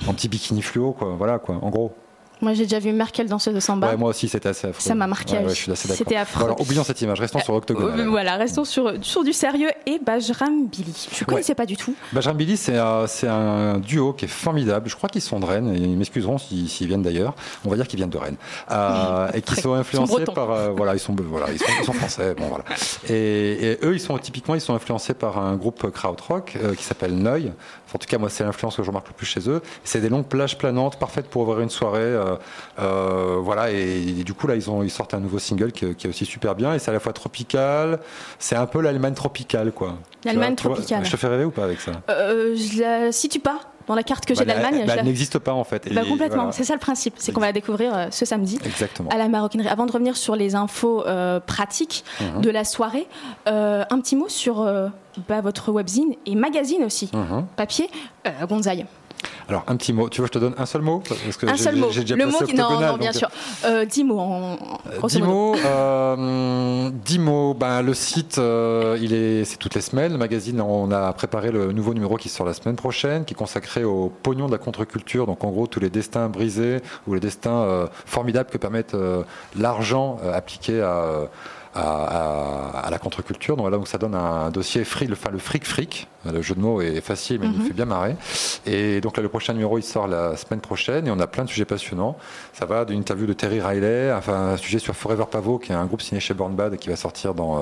en petit bikini fluo, quoi. Voilà, quoi. En gros. Moi, j'ai déjà vu Merkel danseuse de samba. Ouais, moi aussi, c'était assez affreux. Ça m'a marqué. Ouais, je suis assez C'était affreux. alors, oublions cette image, restons sur Octogone. Euh, voilà, restons sur, sur du sérieux et Bajram Billy. Je ne connaissais pas du tout. Bajram Billy, c'est un, un, duo qui est formidable. Je crois qu'ils sont de Rennes, et ils m'excuseront s'ils viennent d'ailleurs. On va dire qu'ils viennent de Rennes. Euh, et qui sont influencés par. Euh, voilà, ils sont, voilà, ils sont, ils sont français. Bon, voilà. Et, et, eux, ils sont typiquement, ils sont influencés par un groupe krautrock qui s'appelle Neu. En tout cas, moi, c'est l'influence que je remarque le plus chez eux. C'est des longues plages planantes, parfaites pour ouvrir une soirée. Euh, voilà, et, du coup, là, ils, ont, ils sortent un nouveau single qui, est aussi super bien. Et c'est à la fois tropical, c'est un peu l'Allemagne tropicale, quoi. L'Allemagne tropicale. je te fais rêver ou pas avec ça euh, Je la situe pas dans la carte que j'ai bah, d'Allemagne. Bah, elle n'existe pas en fait. Bah, complètement, c'est ça le principe, c'est qu'on va la découvrir euh, ce samedi Exactement. à la maroquinerie. Avant de revenir sur les infos pratiques mhm. de la soirée, un petit mot sur votre webzine et magazine aussi, mhm. papier, Gonzaï. Alors, un petit mot. Tu veux que je te donne un seul mot Parce que Un seul mot. Déjà le mot qui... Non, non, bien sûr. Euh, dix mots en... Dix mots, euh, Dix mots. Ben, le site, euh, il est, c'est toutes les semaines. Le magazine, on a préparé le nouveau numéro qui sort la semaine prochaine, qui est consacré au pognon de la contre-culture. Donc, en gros, tous les destins brisés ou les destins euh, formidables que permettent euh, l'argent euh, appliqué à, à, à- à la contre-culture. Donc, là, donc, ça donne un dossier fric, le, enfin, le fric fric. Le jeu de mots est facile, mais il me fait bien marrer. Et donc là, le prochain numéro, il sort la semaine prochaine et on a plein de sujets passionnants. Ça va d'une interview de Terry Riley, enfin un sujet sur Forever Pavot, qui est un groupe signé chez Born Bad et qui va sortir dans, euh,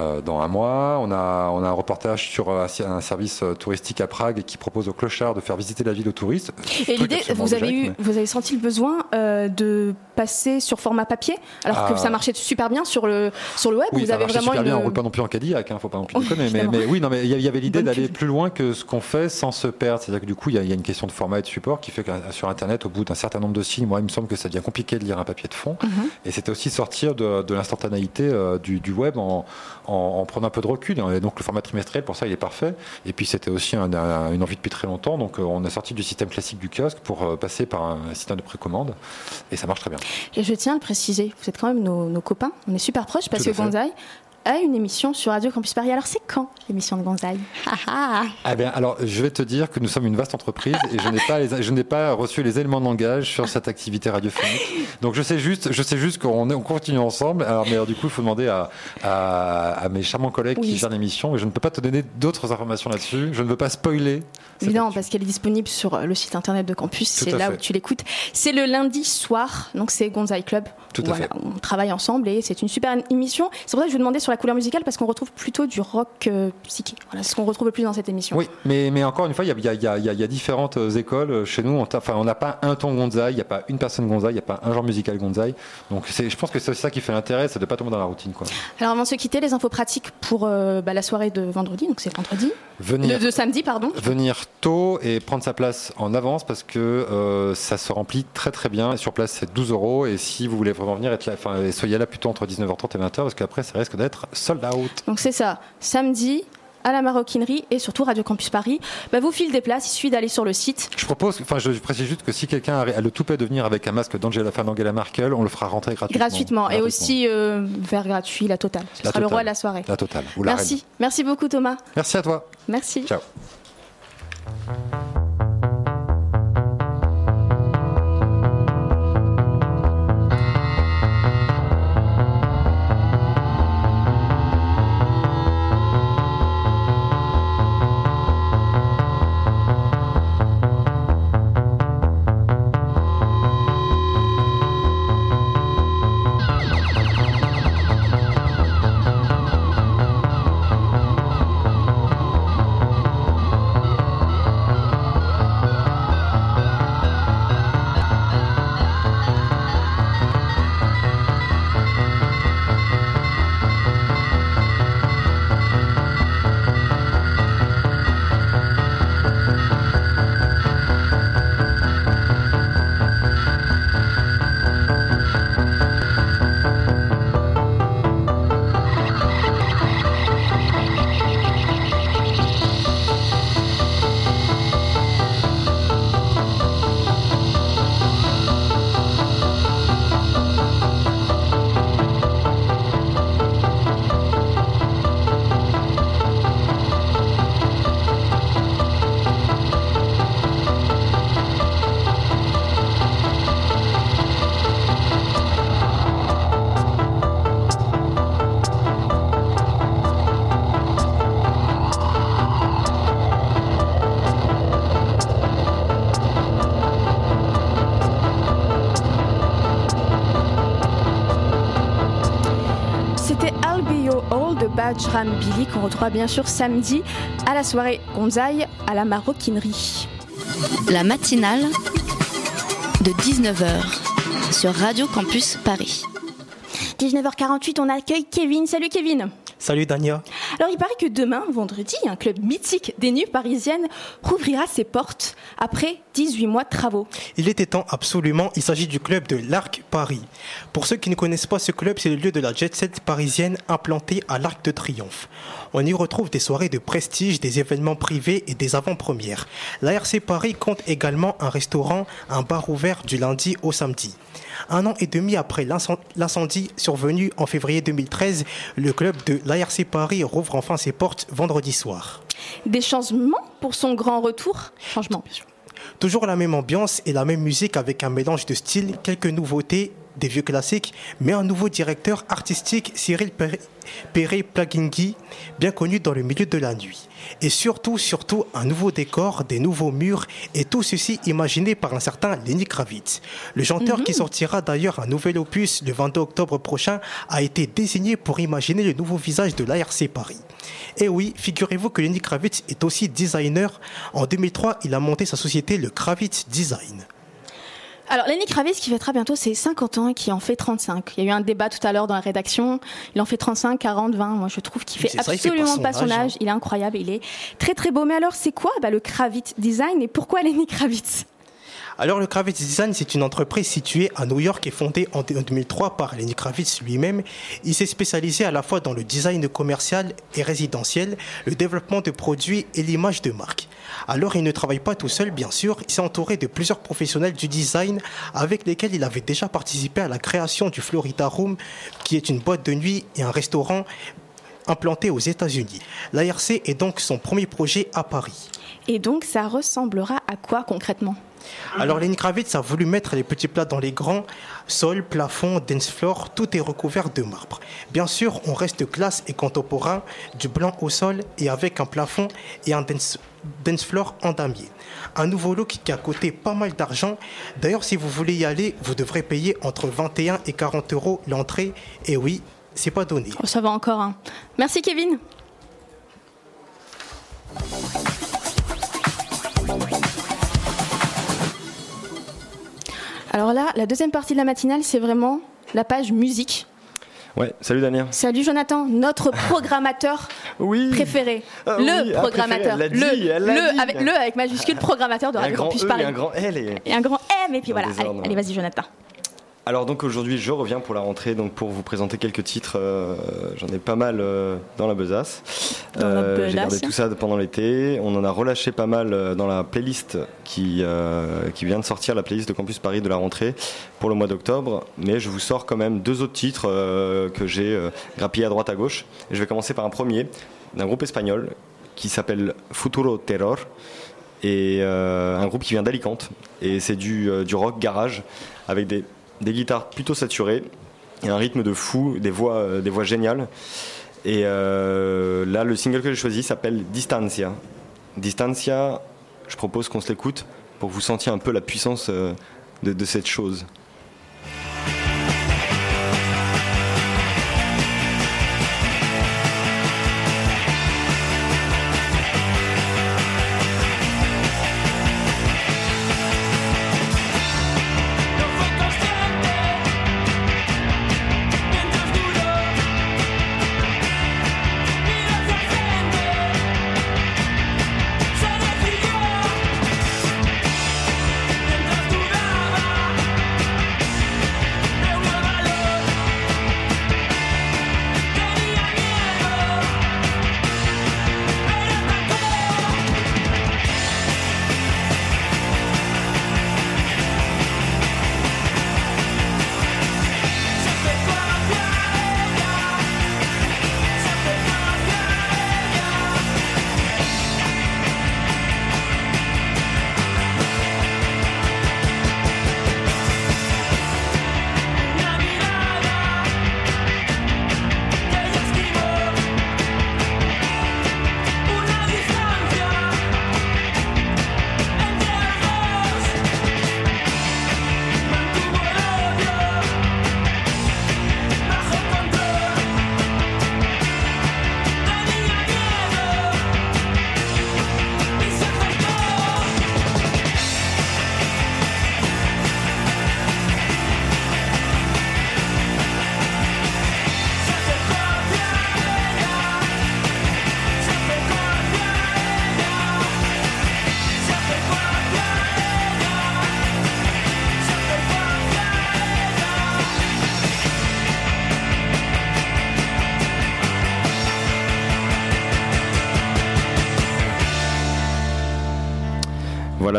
euh, dans un mois. On a, on a un reportage sur euh, un service touristique à Prague qui propose aux clochards de faire visiter la ville aux touristes. Et l'idée, vous avez objet, eu, mais- vous avez senti le besoin euh, de passer sur format papier, alors Ah. que ça marchait super bien sur le sur le web. Oui, vous ça avez vraiment super bien. On une. roule pas non plus en Cadillac, hein, faut pas non plus déconner. Mais, mais oui, non, mais il y avait l'idée D'aller plus loin que ce qu'on fait sans se perdre. C'est-à-dire que du coup, il y, a- il y a une question de format et de support qui fait que sur Internet, au bout d'un certain nombre de signes, moi, il me semble que ça devient compliqué de lire un papier de fond. Mhm. Et c'était aussi sortir de, de l'instantanéité euh, du, du web en, en, en prenant un peu de recul. Et donc le format trimestriel, pour ça, il est parfait. Et puis c'était aussi un- un- une envie depuis très longtemps. Donc euh, on est sorti du système classique du kiosque pour euh, passer par un système de précommande. Et ça marche très bien. Et je tiens à le préciser, vous êtes quand même nos, nos copains, on est super proches parce que. Gonzaï a une émission sur Radio Campus Paris. Alors c'est quand l'émission de Gonzaï Ah ah Ah bien, alors, je vais te dire que nous sommes une vaste entreprise et je n'ai pas, les- je n'ai pas reçu les éléments de langage sur cette activité radiophonique. Donc, je sais juste, je sais juste qu'on est- on continue ensemble. Alors, mais alors, du coup, il faut demander à, à, à mes charmants collègues Oui. qui gèrent l'émission. Mais je ne peux pas te donner d'autres informations là-dessus. Je ne veux pas spoiler. Évidemment, parce qu'elle est disponible sur euh, le site internet de campus, Tout c'est là fait. où tu l'écoutes. C'est le lundi soir, donc c'est Gonzaï Club. Tout à Voilà, fait. On travaille ensemble et c'est une super émission. C'est pour ça que je vous demandais sur la couleur musicale parce qu'on retrouve plutôt du rock euh, psyché. Voilà, c'est ce qu'on retrouve le plus dans cette émission. Oui, mais, mais encore une fois, il y a, y y y différentes écoles chez nous. On Enfin, on n'a pas un ton Gonzaï, il n'y a pas une personne Gonzaï, il n'y a pas un genre musical Gonzaï. Donc, je pense que c'est ça qui fait l'intérêt, c'est de ne pas tomber dans la routine. Quoi. Alors avant de se quitter, les infos pratiques pour euh, bah, la soirée de vendredi, donc c'est vendredi. Venir. De, de samedi, pardon. venir tôt et prendre sa place en avance parce que euh, ça se remplit très très bien. Et sur place, c'est 12 euros. Et si vous voulez vraiment venir, être là, enfin, soyez là plutôt entre 19h30 et 20h parce qu'après, ça risque d'être sold out. Donc c'est ça, samedi à la maroquinerie et surtout Radio Campus Paris. Bah, vous file des places, il suffit d'aller sur le site. Je propose, enfin, je précise juste que si quelqu'un a, le toupet de venir avec un masque d'Angela, enfin, d'Angela Merkel, on le fera rentrer gratuitement. Gratuitement, et aussi euh, vers gratuit, la totale. Ce La sera le roi de la soirée. La totale. Ou la Merci, reine. merci beaucoup Thomas. Merci à toi. Merci. Ciao. Bajram Billy qu'on retrouvera bien sûr samedi à la soirée Gonzaï à la maroquinerie. La matinale de 19h sur Radio Campus Paris. 19h48, on accueille Kevin. Salut Kevin. Salut Dania. Alors il paraît que demain, vendredi, un club mythique des nuits parisiennes rouvrira ses portes après 18 mois de travaux. Il était temps absolument, il s'agit du club de l'Arc Paris. Pour ceux qui ne connaissent pas ce club, c'est le lieu de la jet set parisienne implanté à l'Arc de Triomphe. On y retrouve des soirées de prestige, des événements privés et des avant-premières. L'ARC Paris compte également un restaurant, un bar ouvert du lundi au samedi. Un an et demi après l'incen- l'incendie sur survenue en février 2013, le club de l'ARC Paris rouvre enfin ses portes vendredi soir. Des changements pour son grand retour? Changement, bien sûr. Toujours la même ambiance et la même musique avec un mélange de styles, quelques nouveautés, des vieux classiques, mais un nouveau directeur artistique, Cyril Perret Plagingui, bien connu dans le milieu de la nuit. Et surtout, surtout, un nouveau décor, des nouveaux murs, et tout ceci imaginé par un certain Lenny Kravitz. Le chanteur qui sortira d'ailleurs un nouvel opus le 22 octobre prochain a été désigné pour imaginer le nouveau visage de l'ARC Paris. Et oui, figurez-vous que Lenny Kravitz est aussi designer. En 2003, il a monté sa société, le Kravitz Design. Alors, Lenny Kravitz qui fêtera bientôt ses 50 ans et qui en fait 35. Il y a eu un débat tout à l'heure dans la rédaction. Il en fait 35, 40, 20. Moi, je trouve qu'il fait absolument pas son, âge. Il est incroyable. Il est très, très beau. Mais alors, c'est quoi bah, le Kravitz Design et pourquoi Lenny Kravitz? Alors, le Kravitz Design, c'est une entreprise située à New York et fondée en 2003 par Lenny Kravitz lui-même. Il s'est spécialisé à la fois dans le design commercial et résidentiel, le développement de produits et l'image de marque. Alors, il ne travaille pas tout seul, bien sûr. Il s'est entouré de plusieurs professionnels du design avec lesquels il avait déjà participé à la création du Florida Room, qui est une boîte de nuit et un restaurant implanté aux États-Unis. L'ARC est donc son premier projet à Paris. Et donc, ça ressemblera à quoi concrètement? Alors Lenny Kravitz a voulu mettre les petits plats dans les grands, sol, plafond, dance floor, tout est recouvert de marbre. Bien sûr, on reste classe et contemporain, du blanc au sol et avec un plafond et un dance, floor en damier. Un nouveau look qui a coûté pas mal d'argent. D'ailleurs, si vous voulez y aller, vous devrez payer entre 21 et 40 euros l'entrée. Et oui, c'est pas donné. Oh, ça va encore. Hein. Merci Kevin. Alors là, la deuxième partie de la matinale, c'est vraiment la page musique. Ouais, salut Daniel. Salut Jonathan, notre programmateur préféré. Ah le ah, programmateur. le, le, avec, le avec majuscule programmateur de Radio Campus e Paris. Et un grand L. Et, et un grand M, et puis voilà. allez vas-y Jonathan. Alors donc aujourd'hui je reviens pour la rentrée donc pour vous présenter quelques titres. Euh, j'en ai pas mal euh, dans la besace. Euh, J'ai gardé tout ça pendant l'été. On en a relâché pas mal dans la playlist qui, qui vient de sortir, la playlist de Campus Paris de la rentrée pour le mois d'octobre. Mais je vous sors quand même deux autres titres que j'ai grappillés à droite à gauche. Et je vais commencer par un premier d'un groupe espagnol qui s'appelle Futuro Terror et un groupe qui vient d'Alicante et c'est du, du rock garage avec des des guitares plutôt saturées un rythme de fou, des voix, euh, géniales. Et euh, là, le single que j'ai choisi s'appelle Distancia. Distancia, je propose qu'on se l'écoute pour que vous sentiez un peu la puissance euh, de cette chose.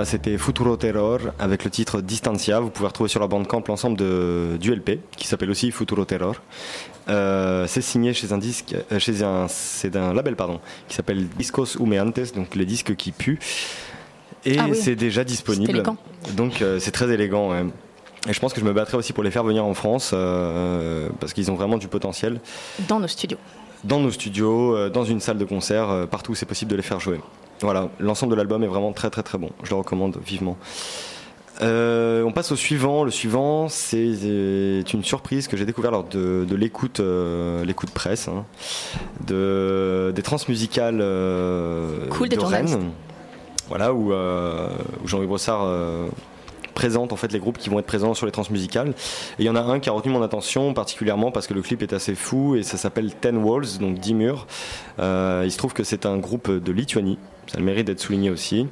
Voilà, c'était Futuro Terror avec le titre Distancia. Vous pouvez retrouver sur la bande camp l'ensemble de, du LP qui s'appelle aussi Futuro Terror. Euh, c'est signé chez un disque, euh, chez un, c'est un label pardon, qui s'appelle Discos Humeantes, donc les disques qui puent. Et Ah oui. c'est déjà disponible. Donc euh, c'est très élégant. ouais. Et je pense que je me battrai aussi pour les faire venir en France euh, parce qu'ils ont vraiment du potentiel Dans nos studios. Dans nos studios, euh, dans une salle de concert, euh, partout où c'est possible de les faire jouer. Voilà, l'ensemble de l'album est vraiment très très très bon. Je le recommande vivement. Euh, on passe au suivant. Le suivant, c'est une surprise que j'ai découvert lors de, de l'écoute, euh, l'écoute presse, hein, de, des transmusicales euh, Cool, des de. Rennes. Voilà, où, où Jean-Louis Brossard présente en fait les groupes qui vont être présents sur les transmusicales. Et il y en a un qui a retenu mon attention particulièrement parce que le clip est assez fou et ça s'appelle Ten Walls, donc 10 murs. Euh, il se trouve que c'est un groupe de Lituanie, ça a le mérite d'être souligné aussi.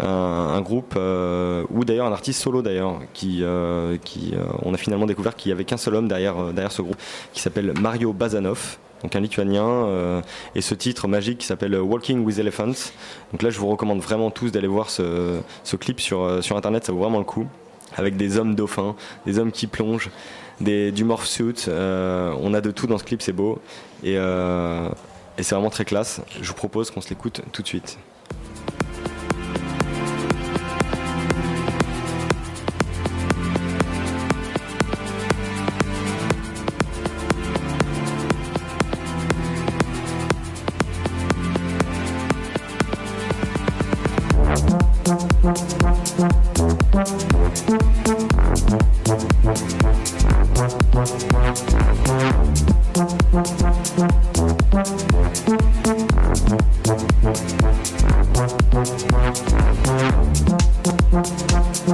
Un, groupe euh, ou d'ailleurs un artiste solo d'ailleurs qui, euh, qui on a finalement découvert qu'il y avait qu'un seul homme derrière, derrière ce groupe qui s'appelle Mario Bazanov. Donc un lituanien euh, et ce titre magique qui s'appelle Walking with Elephants. Donc là je vous recommande vraiment tous d'aller voir ce, clip sur, euh, sur internet, ça vaut vraiment le coup. Avec des hommes dauphins, des hommes qui plongent, du morph suit. euh, on a de tout dans ce clip, c'est beau. Et, et c'est vraiment très classe. Je vous propose qu'on se l'écoute tout de suite. Et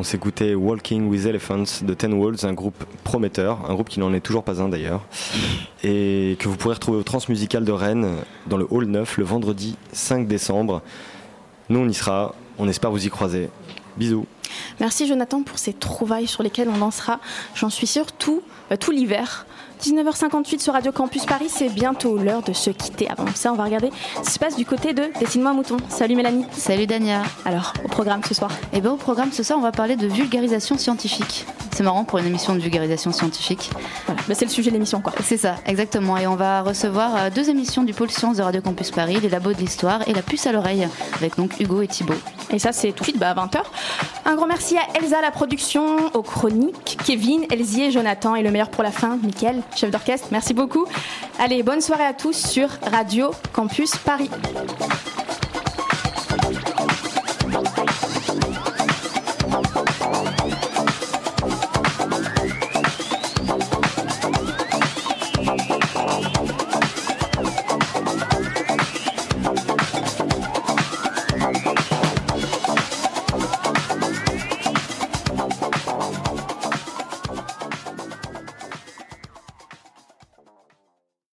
on s'écoutait Walking with Elephants de Ten Walls, un groupe prometteur, un groupe qui n'en est toujours pas un d'ailleurs, et que vous pourrez retrouver au Transmusical de Rennes dans le Hall 9 le vendredi 5 décembre. Nous, on y sera, on espère vous y croiser. Bisous. Merci Jonathan pour ces trouvailles sur lesquelles on dansera, j'en suis sûre, tout, euh, tout l'hiver. 19h58 sur Radio Campus Paris, c'est bientôt l'heure de se quitter. Avant ça, on va regarder ce qui se passe du côté de Dessine-moi un mouton. Salut Mélanie. Salut Dania. Alors, au programme ce soir Eh ben, au programme ce soir, on va parler de vulgarisation scientifique. C'est marrant pour une émission de vulgarisation scientifique. Voilà, bah, c'est le sujet de l'émission quoi. C'est ça, exactement. Et on va recevoir euh, deux émissions du pôle sciences de Radio Campus Paris, les labos de l'histoire et la puce à l'oreille, avec donc Hugo et Thibaut. Et ça, c'est tout de suite bah, à 20h. Un grand merci à Elsa, la production, aux chroniques, Kevin, Elzier, Jonathan et le meilleur pour la fin, Mickaël, chef d'orchestre. Merci beaucoup. Allez, bonne soirée à tous sur Radio Campus Paris.